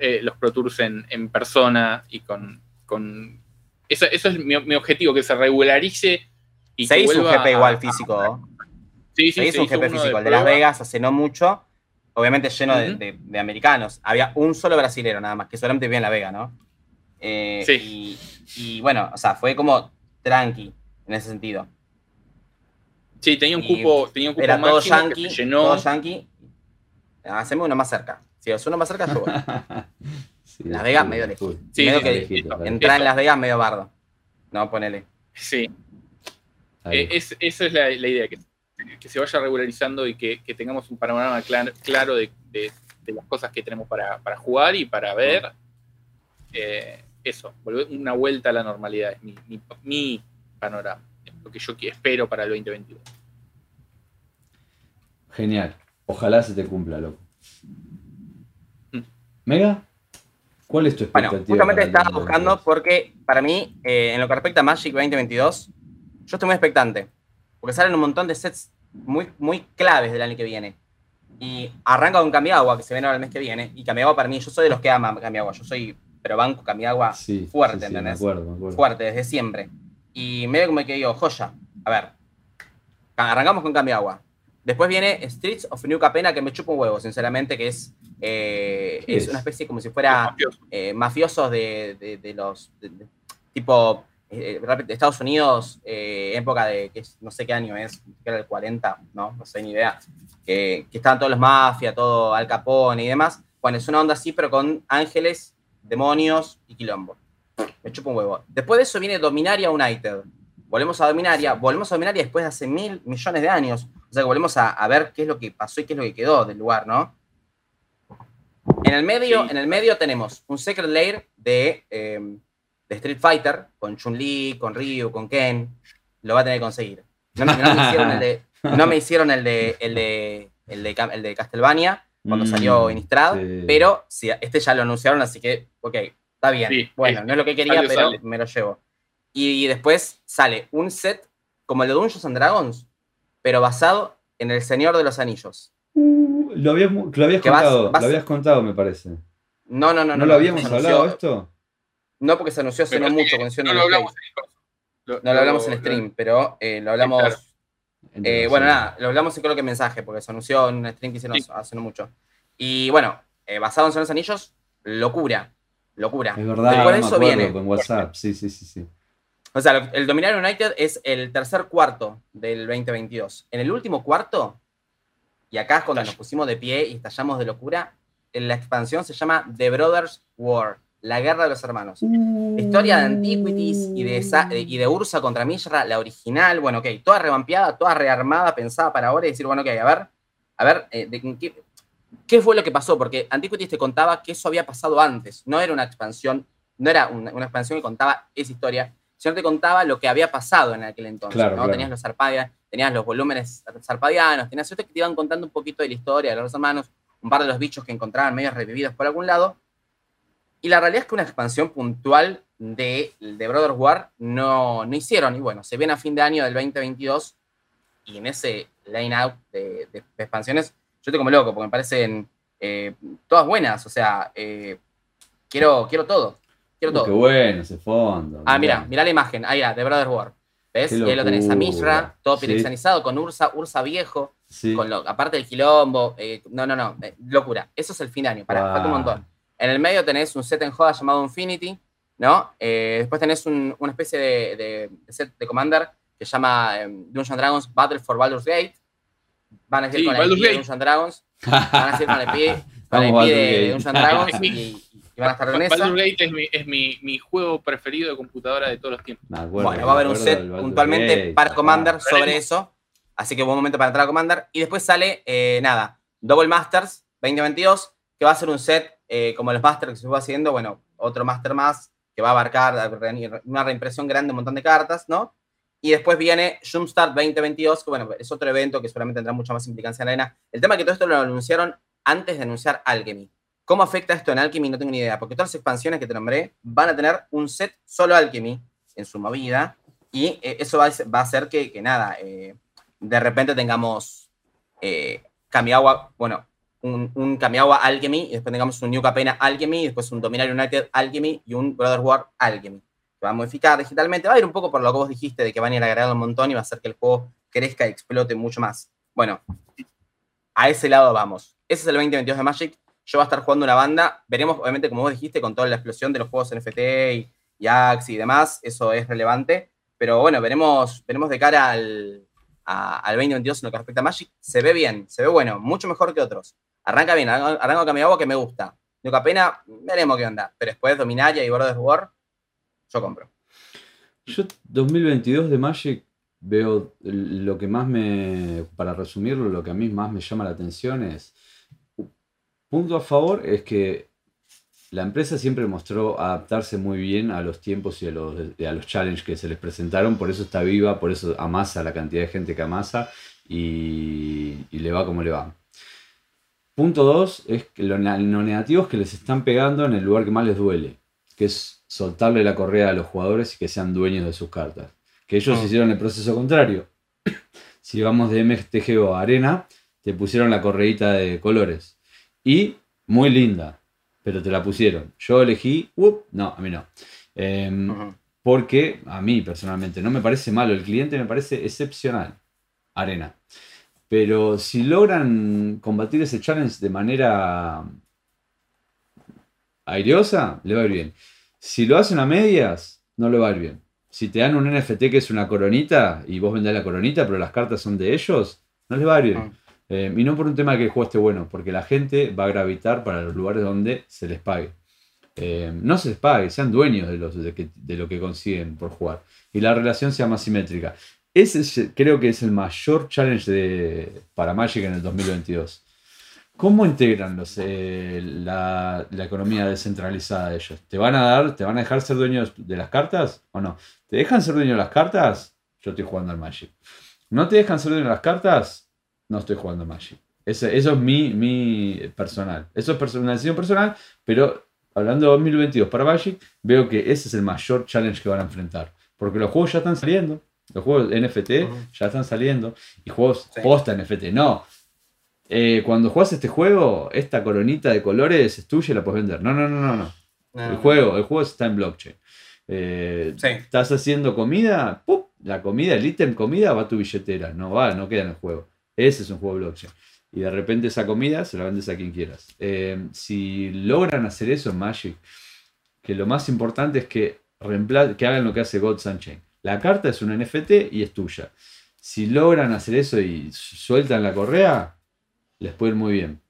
eh, los Pro Tours en, persona y con... con... Eso, es mi, objetivo, que se regularice y se hizo un GP igual físico. Sí, sí, se hizo un GP físico. El de Las Vegas hace no mucho, obviamente lleno de, americanos. Había un solo brasilero nada más, que solamente vivía en La Vega, ¿no? Eh, sí. Y, bueno, o sea, fue como tranqui. en ese sentido. Sí, tenía un cupo, tenía un cupo Era todo máximo que yankee, se llenó. todo yankee. Haceme uno más cerca. Si es uno más cerca, yo voy. *laughs* Sí, Las de Vegas medio lejos. Sí, medio sí, que sí, lejito, Entrar en. Las Vegas medio bardo. No, ponele. Sí, eh, es, esa es la, la idea, que, que se vaya regularizando y que, que tengamos un panorama clar- claro de, de- de las cosas que tenemos para, para jugar y para ver. Eh, eso, volver una vuelta a la normalidad, es mi, mi- mi panorama, es lo que yo espero para el 2022. Genial. Ojalá se te cumpla, loco. Mega, ¿cuál es tu Bueno, expectativa? justamente para el estaba 2022? buscando porque para mí, eh, en lo que respecta a Magic 2022, yo estoy muy expectante. Porque salen un montón de sets muy, muy claves del año que viene. Y arranca con Kamiagua, que se viene ahora el mes que viene. Y Kamiagua para mí, yo soy de los que ama Kamiagua. Yo soy, pero banco Kamiagua Sí, fuerte, sí, sí, me ¿entendés? acuerdo, me acuerdo. fuerte desde siempre. Y medio como que digo, joya. A ver, arrancamos con Kamiagua. Después viene Streets of New Capena, que me chupa un huevo, sinceramente, que es, eh, ¿Qué es es? una especie como si fuera mafiosos. eh, mafiosos de, de- de los de- tipo eh, de Estados Unidos, eh, época de que es- no sé qué año es, que era el 40, no, no sé ni idea, que, que estaban todos los mafias, todo Al Capone y demás. Bueno, es una onda así, pero con ángeles, demonios y quilombo. Me chupa un huevo. Después de eso viene Dominaria United. Volvemos a Dominaria, volvemos a Dominaria después de hace mil millones de años. O sea que volvemos a, a ver qué es lo que pasó y qué es lo que quedó del lugar, ¿no? En el medio, Sí. en el medio tenemos un Secret Lair de, eh, de Street Fighter, con Chun-Li, con Ryu, con Ken. Lo va a tener que conseguir. No, me- no me hicieron el de, *laughs* no me hicieron el de, el de, el de, Ca- el de Castlevania cuando Mm, salió Innistrad, sí. pero sí, este ya lo anunciaron, así que, ok, está bien. Sí, bueno, sí. no es lo que quería, Sale, pero sale. me lo llevo. Y, después sale un set como el de Dungeons and Dragons, pero basado en El Señor de los Anillos. Uh, lo habías, lo habías vas- contado, vas- lo habías contado, me parece. No, no, no. ¿No, No, lo habíamos hablado esto? No, porque se anunció hace Pero no mucho. no el lo hablamos stream. en el coso. No lo hablamos en lo- stream, pero eh, lo hablamos. Claro. Eh, bueno, nada, lo hablamos en creo que mensaje, porque se anunció en un stream que hicieron Sí. hace no mucho. Y bueno, eh, basado en los Anillos, locura. Locura. Es verdad, de me eso acuerdo, viene. con WhatsApp. Sí, sí, sí, sí. O sea, el Dominar United es el tercer cuarto del 2022. En el último cuarto, y acá es cuando nos pusimos de pie y estallamos de locura, en la expansión se llama The Brothers War, la guerra de los hermanos. Historia de Antiquities y de, Sa- y de Ursa contra Mishra, la original, bueno, ok, toda revampeada, toda rearmada, pensada para ahora y decir, bueno, ok, a ver, a ver, eh, de- ¿qué, qué fue lo que pasó? Porque Antiquities te contaba que eso había pasado antes, no era una expansión, no era una, una expansión que contaba esa historia, sino te contaba lo que había pasado en aquel entonces, Claro, ¿no? claro. Tenías los zarpadianos, tenías los volúmenes zarpadianos, tenías otros que te iban contando un poquito de la historia de los hermanos, un par de los bichos que encontraban medios revividos por algún lado, y la realidad es que una expansión puntual de, de Brothers War no, no hicieron. Y bueno, se viene a fin de año del 2022 y en ese line-out de, de- de expansiones yo estoy como loco porque me parecen eh, todas buenas. O sea, eh, quiero, quiero todo. Quiero todo. qué bueno ese fondo. Ah, mira, mirá. mira la imagen. Ahí, ah, de Brothers War. ¿Ves? Y ahí lo tenés a. Mishra, todo Sí. pirexanizado, con Ursa, Ursa viejo, Sí. con lo, aparte del quilombo. eh, no, no, no. eh, locura. Eso es el fin de año. Para, falta un Wow. montón. En el medio tenés un set en joda llamado Infinity, ¿no? Eh, después tenés un- una especie de, de- de set de Commander que se llama eh, Dungeons and Dragons Battle for Baldur's Gate. Van a ir Sí, con IP de and Dragons. Van a ir con la IP, con de, de Gate. Dungeons and Dragons *laughs* *laughs* y van a estar en esa. Baldur's Gate es, mi, es mi, mi juego preferido de computadora de todos los tiempos. Acuerdo, Bueno, va a haber un set puntualmente Gate, para. Commander sobre Veremos. eso. Así que buen momento para entrar a Commander. Y después sale, eh, nada, Double Masters 2022, que va a ser un set eh, como los Masters que se fue haciendo. Bueno, otro Master más que va a abarcar una reimpresión grande, un montón de cartas, ¿no? Y después viene Jumpstart 2022, que bueno, es otro evento que seguramente tendrá mucha más implicancia en la arena. El tema es que todo esto lo anunciaron antes de anunciar Alchemy. ¿Cómo afecta esto en Alchemy? No tengo ni idea, porque todas las expansiones que te nombré van a tener un set solo Alchemy en su movida, y eh, eso va a, hacer que, que nada, eh, de repente tengamos eh, Kamigawa, bueno, un, un Kamigawa Alchemy, y después tengamos un New Capena Alchemy, y después un Dominar United Alchemy y un Brother War Alchemy. Se va a modificar digitalmente, va a ir un poco por lo que vos dijiste de que van a ir agregando un montón y va a hacer que el juego crezca y explote mucho más. Bueno, a ese lado vamos. Ese es el 2022 de Magic. Yo voy a estar jugando una banda. Veremos, obviamente, como vos dijiste, con toda la explosión de los juegos NFT y, y Axe y demás. Eso es relevante. pero bueno, veremos, veremos de cara al, al 2022 en lo que respecta a Magic. Se ve bien, se ve bueno, mucho mejor que otros. Arranca bien, arranca con agua que me gusta. Digo, apenas veremos qué onda. Pero después Dominaria y of War, yo compro. Yo 2022 de Magic veo lo que más me, para resumirlo, lo que a mí más me llama la atención es, punto a favor es que la empresa siempre mostró adaptarse muy bien a los tiempos y a los, a los challenges que se les presentaron, por eso está viva, por eso amasa la cantidad de gente que amasa y, le va como le va. Punto dos es que lo, lo negativo es que les están pegando en el lugar que más les duele, que es soltarle la correa a los jugadores y que sean dueños de sus cartas que ellos ah. hicieron el proceso contrario. *coughs* si vamos de MTGO a Arena, te pusieron la correíta de colores. Y muy linda, pero te la pusieron. Yo elegí, no, a mí no. Em, porque a mí personalmente no me parece malo, el cliente me parece excepcional. Arena. Pero si logran combatir ese challenge de manera aireosa, le va a ir bien. Si lo hacen a medias, no le va a ir bien si te dan un NFT que es una coronita y vos vendés la coronita, pero las cartas son de ellos, no les va a ir bien. Eh, y no por un tema que el juego esté bueno, porque la gente va a gravitar para los lugares donde se les pague. Eh, no se les pague, sean dueños de, lo que consiguen por jugar. Y la relación sea más simétrica. Ese creo que es el mayor challenge de, para Magic en el 2022. ¿Cómo integran los, eh, la, la, economía descentralizada de ellos? ¿Te van a dar, te van a dejar ser dueños de las cartas o no? ¿Te dejan ser dueño de las cartas? Yo estoy jugando al Magic. ¿No te dejan ser dueño de las cartas? No estoy jugando Magic. eso es mi, mi personal. Eso es una decisión personal, pero hablando de 2022 para Magic, veo que ese es el mayor challenge que van a enfrentar. Porque los juegos ya están saliendo. Los juegos NFT ya están saliendo. Y juegos posta NFT. No. Eh, cuando juegas este juego, esta coronita de colores es tuya y la puedes vender. No, no, no, no, no. El juego, el juego está en blockchain. Eh, estás haciendo comida, la comida, el ítem comida va a tu billetera, no va, no queda en el juego. Ese es un juego blockchain. Y de repente esa comida se la vendes a quien quieras. Eh, si logran hacer eso en Magic, que lo más importante es que, que hagan lo que hace Gods Unchained. La carta es un NFT y es tuya. Si logran hacer eso y sueltan la correa, les puede ir muy bien.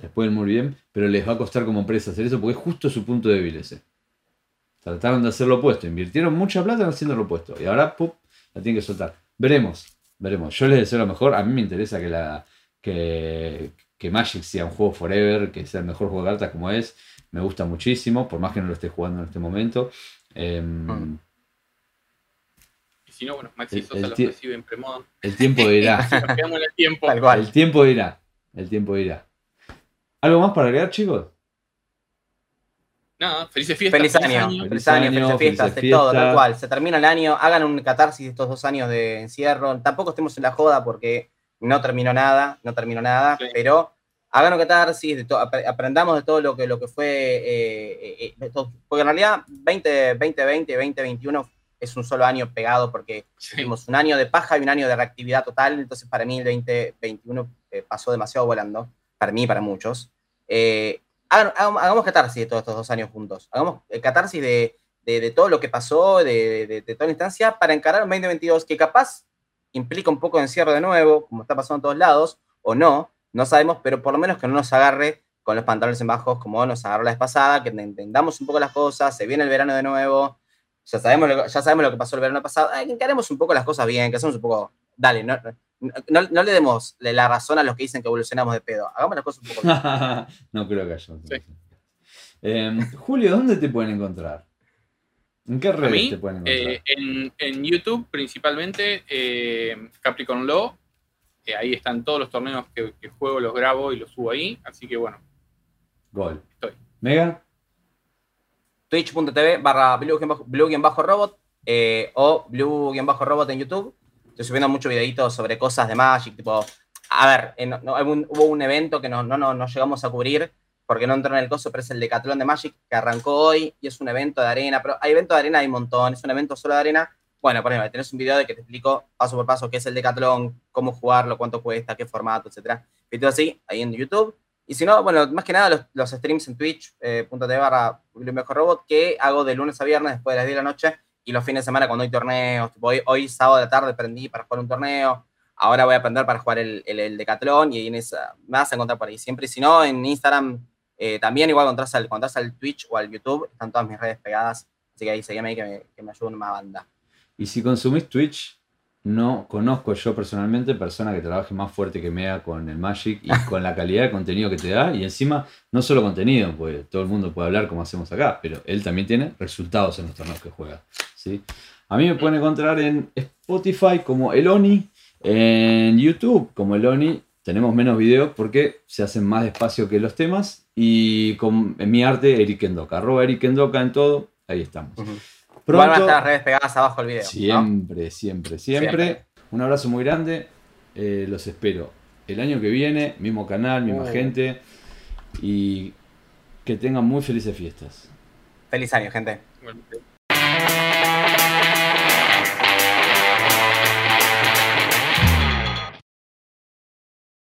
Les puede ir muy bien, pero les va a costar como empresa hacer eso porque es justo su punto débil ese. Trataron de hacer lo opuesto, invirtieron mucha plata haciendo lo opuesto. Y ahora, ¡pum! la tienen que soltar. Veremos, veremos. Yo les deseo lo mejor. A mí me interesa que, la, que, Magic sea un juego forever, que sea el mejor juego de cartas como es. Me gusta muchísimo, por más que no lo esté jugando en este momento. Em, y si no, bueno, Maxi Sosa lo recibe en Premod. El tiempo *laughs* dirá. el tiempo. El tiempo dirá. El tiempo dirá. ¿Algo más para agregar, chicos? No, felices fiestas. Feliz año, feliz, año, felices fiestas, de todo, tal cual. Se termina el año, hagan un catarsis de estos dos años de encierro. Tampoco estemos en la joda porque no terminó nada, no terminó nada, pero hagan un catarsis, de aprendamos de todo lo que, lo que fue, eh, eh, porque en realidad 20, 2020, 2021 es un solo año pegado porque tuvimos un año de paja y un año de reactividad total, entonces para mí el 2021 eh, pasó demasiado volando, para mí y para muchos hagamos, catarsis de todos estos dos años juntos. Hagamos eh, catarsis de, todo lo que pasó, de, toda la instancia, para encarar un 2022 que capaz implica un poco de encierro de nuevo, como está pasando en todos lados, o no, no sabemos, pero por lo menos que no nos agarre con los pantalones en bajos como nos agarró la vez pasada, que entendamos un poco las cosas, se viene el verano de nuevo, ya sabemos, ya sabemos lo que pasó el verano pasado, encaremos un poco las cosas bien, que hacemos un poco, dale, no, no, le demos la razón a los que dicen que evolucionamos de pedo. Hagamos las cosas un poco. *laughs* no creo que haya. Em, Julio, ¿dónde te pueden encontrar? ¿En qué redes te pueden encontrar? Eh, en, YouTube, principalmente, eh, Capricorn Law. ahí están todos los torneos que, juego, los grabo y los subo ahí. Así que bueno. Gol. Estoy. ¿Mega? Twitch.tv barra blue-robot eh, o blue-robot en YouTube estoy subiendo muchos videitos sobre cosas de Magic, tipo, a ver, hubo un evento que no, no, no, llegamos a cubrir porque no entró en el coso, pero es el Decathlon de Magic que arrancó hoy y es un evento de arena, pero hay eventos de arena, hay un montón, es un evento solo de arena. Bueno, por ejemplo, tenés un video de que te explico paso por paso qué es el Decathlon, cómo jugarlo, cuánto cuesta, qué formato, etcétera. Todo así, ahí en YouTube. Y si no, bueno, más que nada los, los streams en Twitch, eh, barra mejor robot, que hago de lunes a viernes después de las 10 de la noche, y los fines de semana cuando hay torneos, tipo, hoy, hoy sábado de la tarde prendí para jugar un torneo, ahora voy a aprender para jugar el, el, el Decathlon y en esa, me vas a encontrar por ahí siempre. Y si no, en Instagram eh, también igual cuando entras, al, al Twitch o al YouTube, están todas mis redes pegadas, así que ahí seguime ahí que me, que me ayuden una banda. Y si consumís Twitch, no conozco yo personalmente persona que trabaje más fuerte que Mea con el Magic y *laughs* con la calidad de contenido que te da. Y encima, no solo contenido, pues todo el mundo puede hablar como hacemos acá, pero él también tiene resultados en los torneos que juega. ¿Sí? A mí me pueden encontrar en Spotify como Eloni, en YouTube como Eloni. Tenemos menos videos porque se hacen más despacio que los temas. Y con, en mi arte, Eric Endoca. Arroba Eric Endoca en todo. Ahí estamos. Uh -huh. Igual van a estar las redes pegadas abajo del video. Siempre, ¿no? siempre, siempre, siempre. Un abrazo muy grande. Eh, los espero el año que viene, mismo canal, misma uh. gente. Y que tengan muy felices fiestas. Feliz año, gente. Bueno.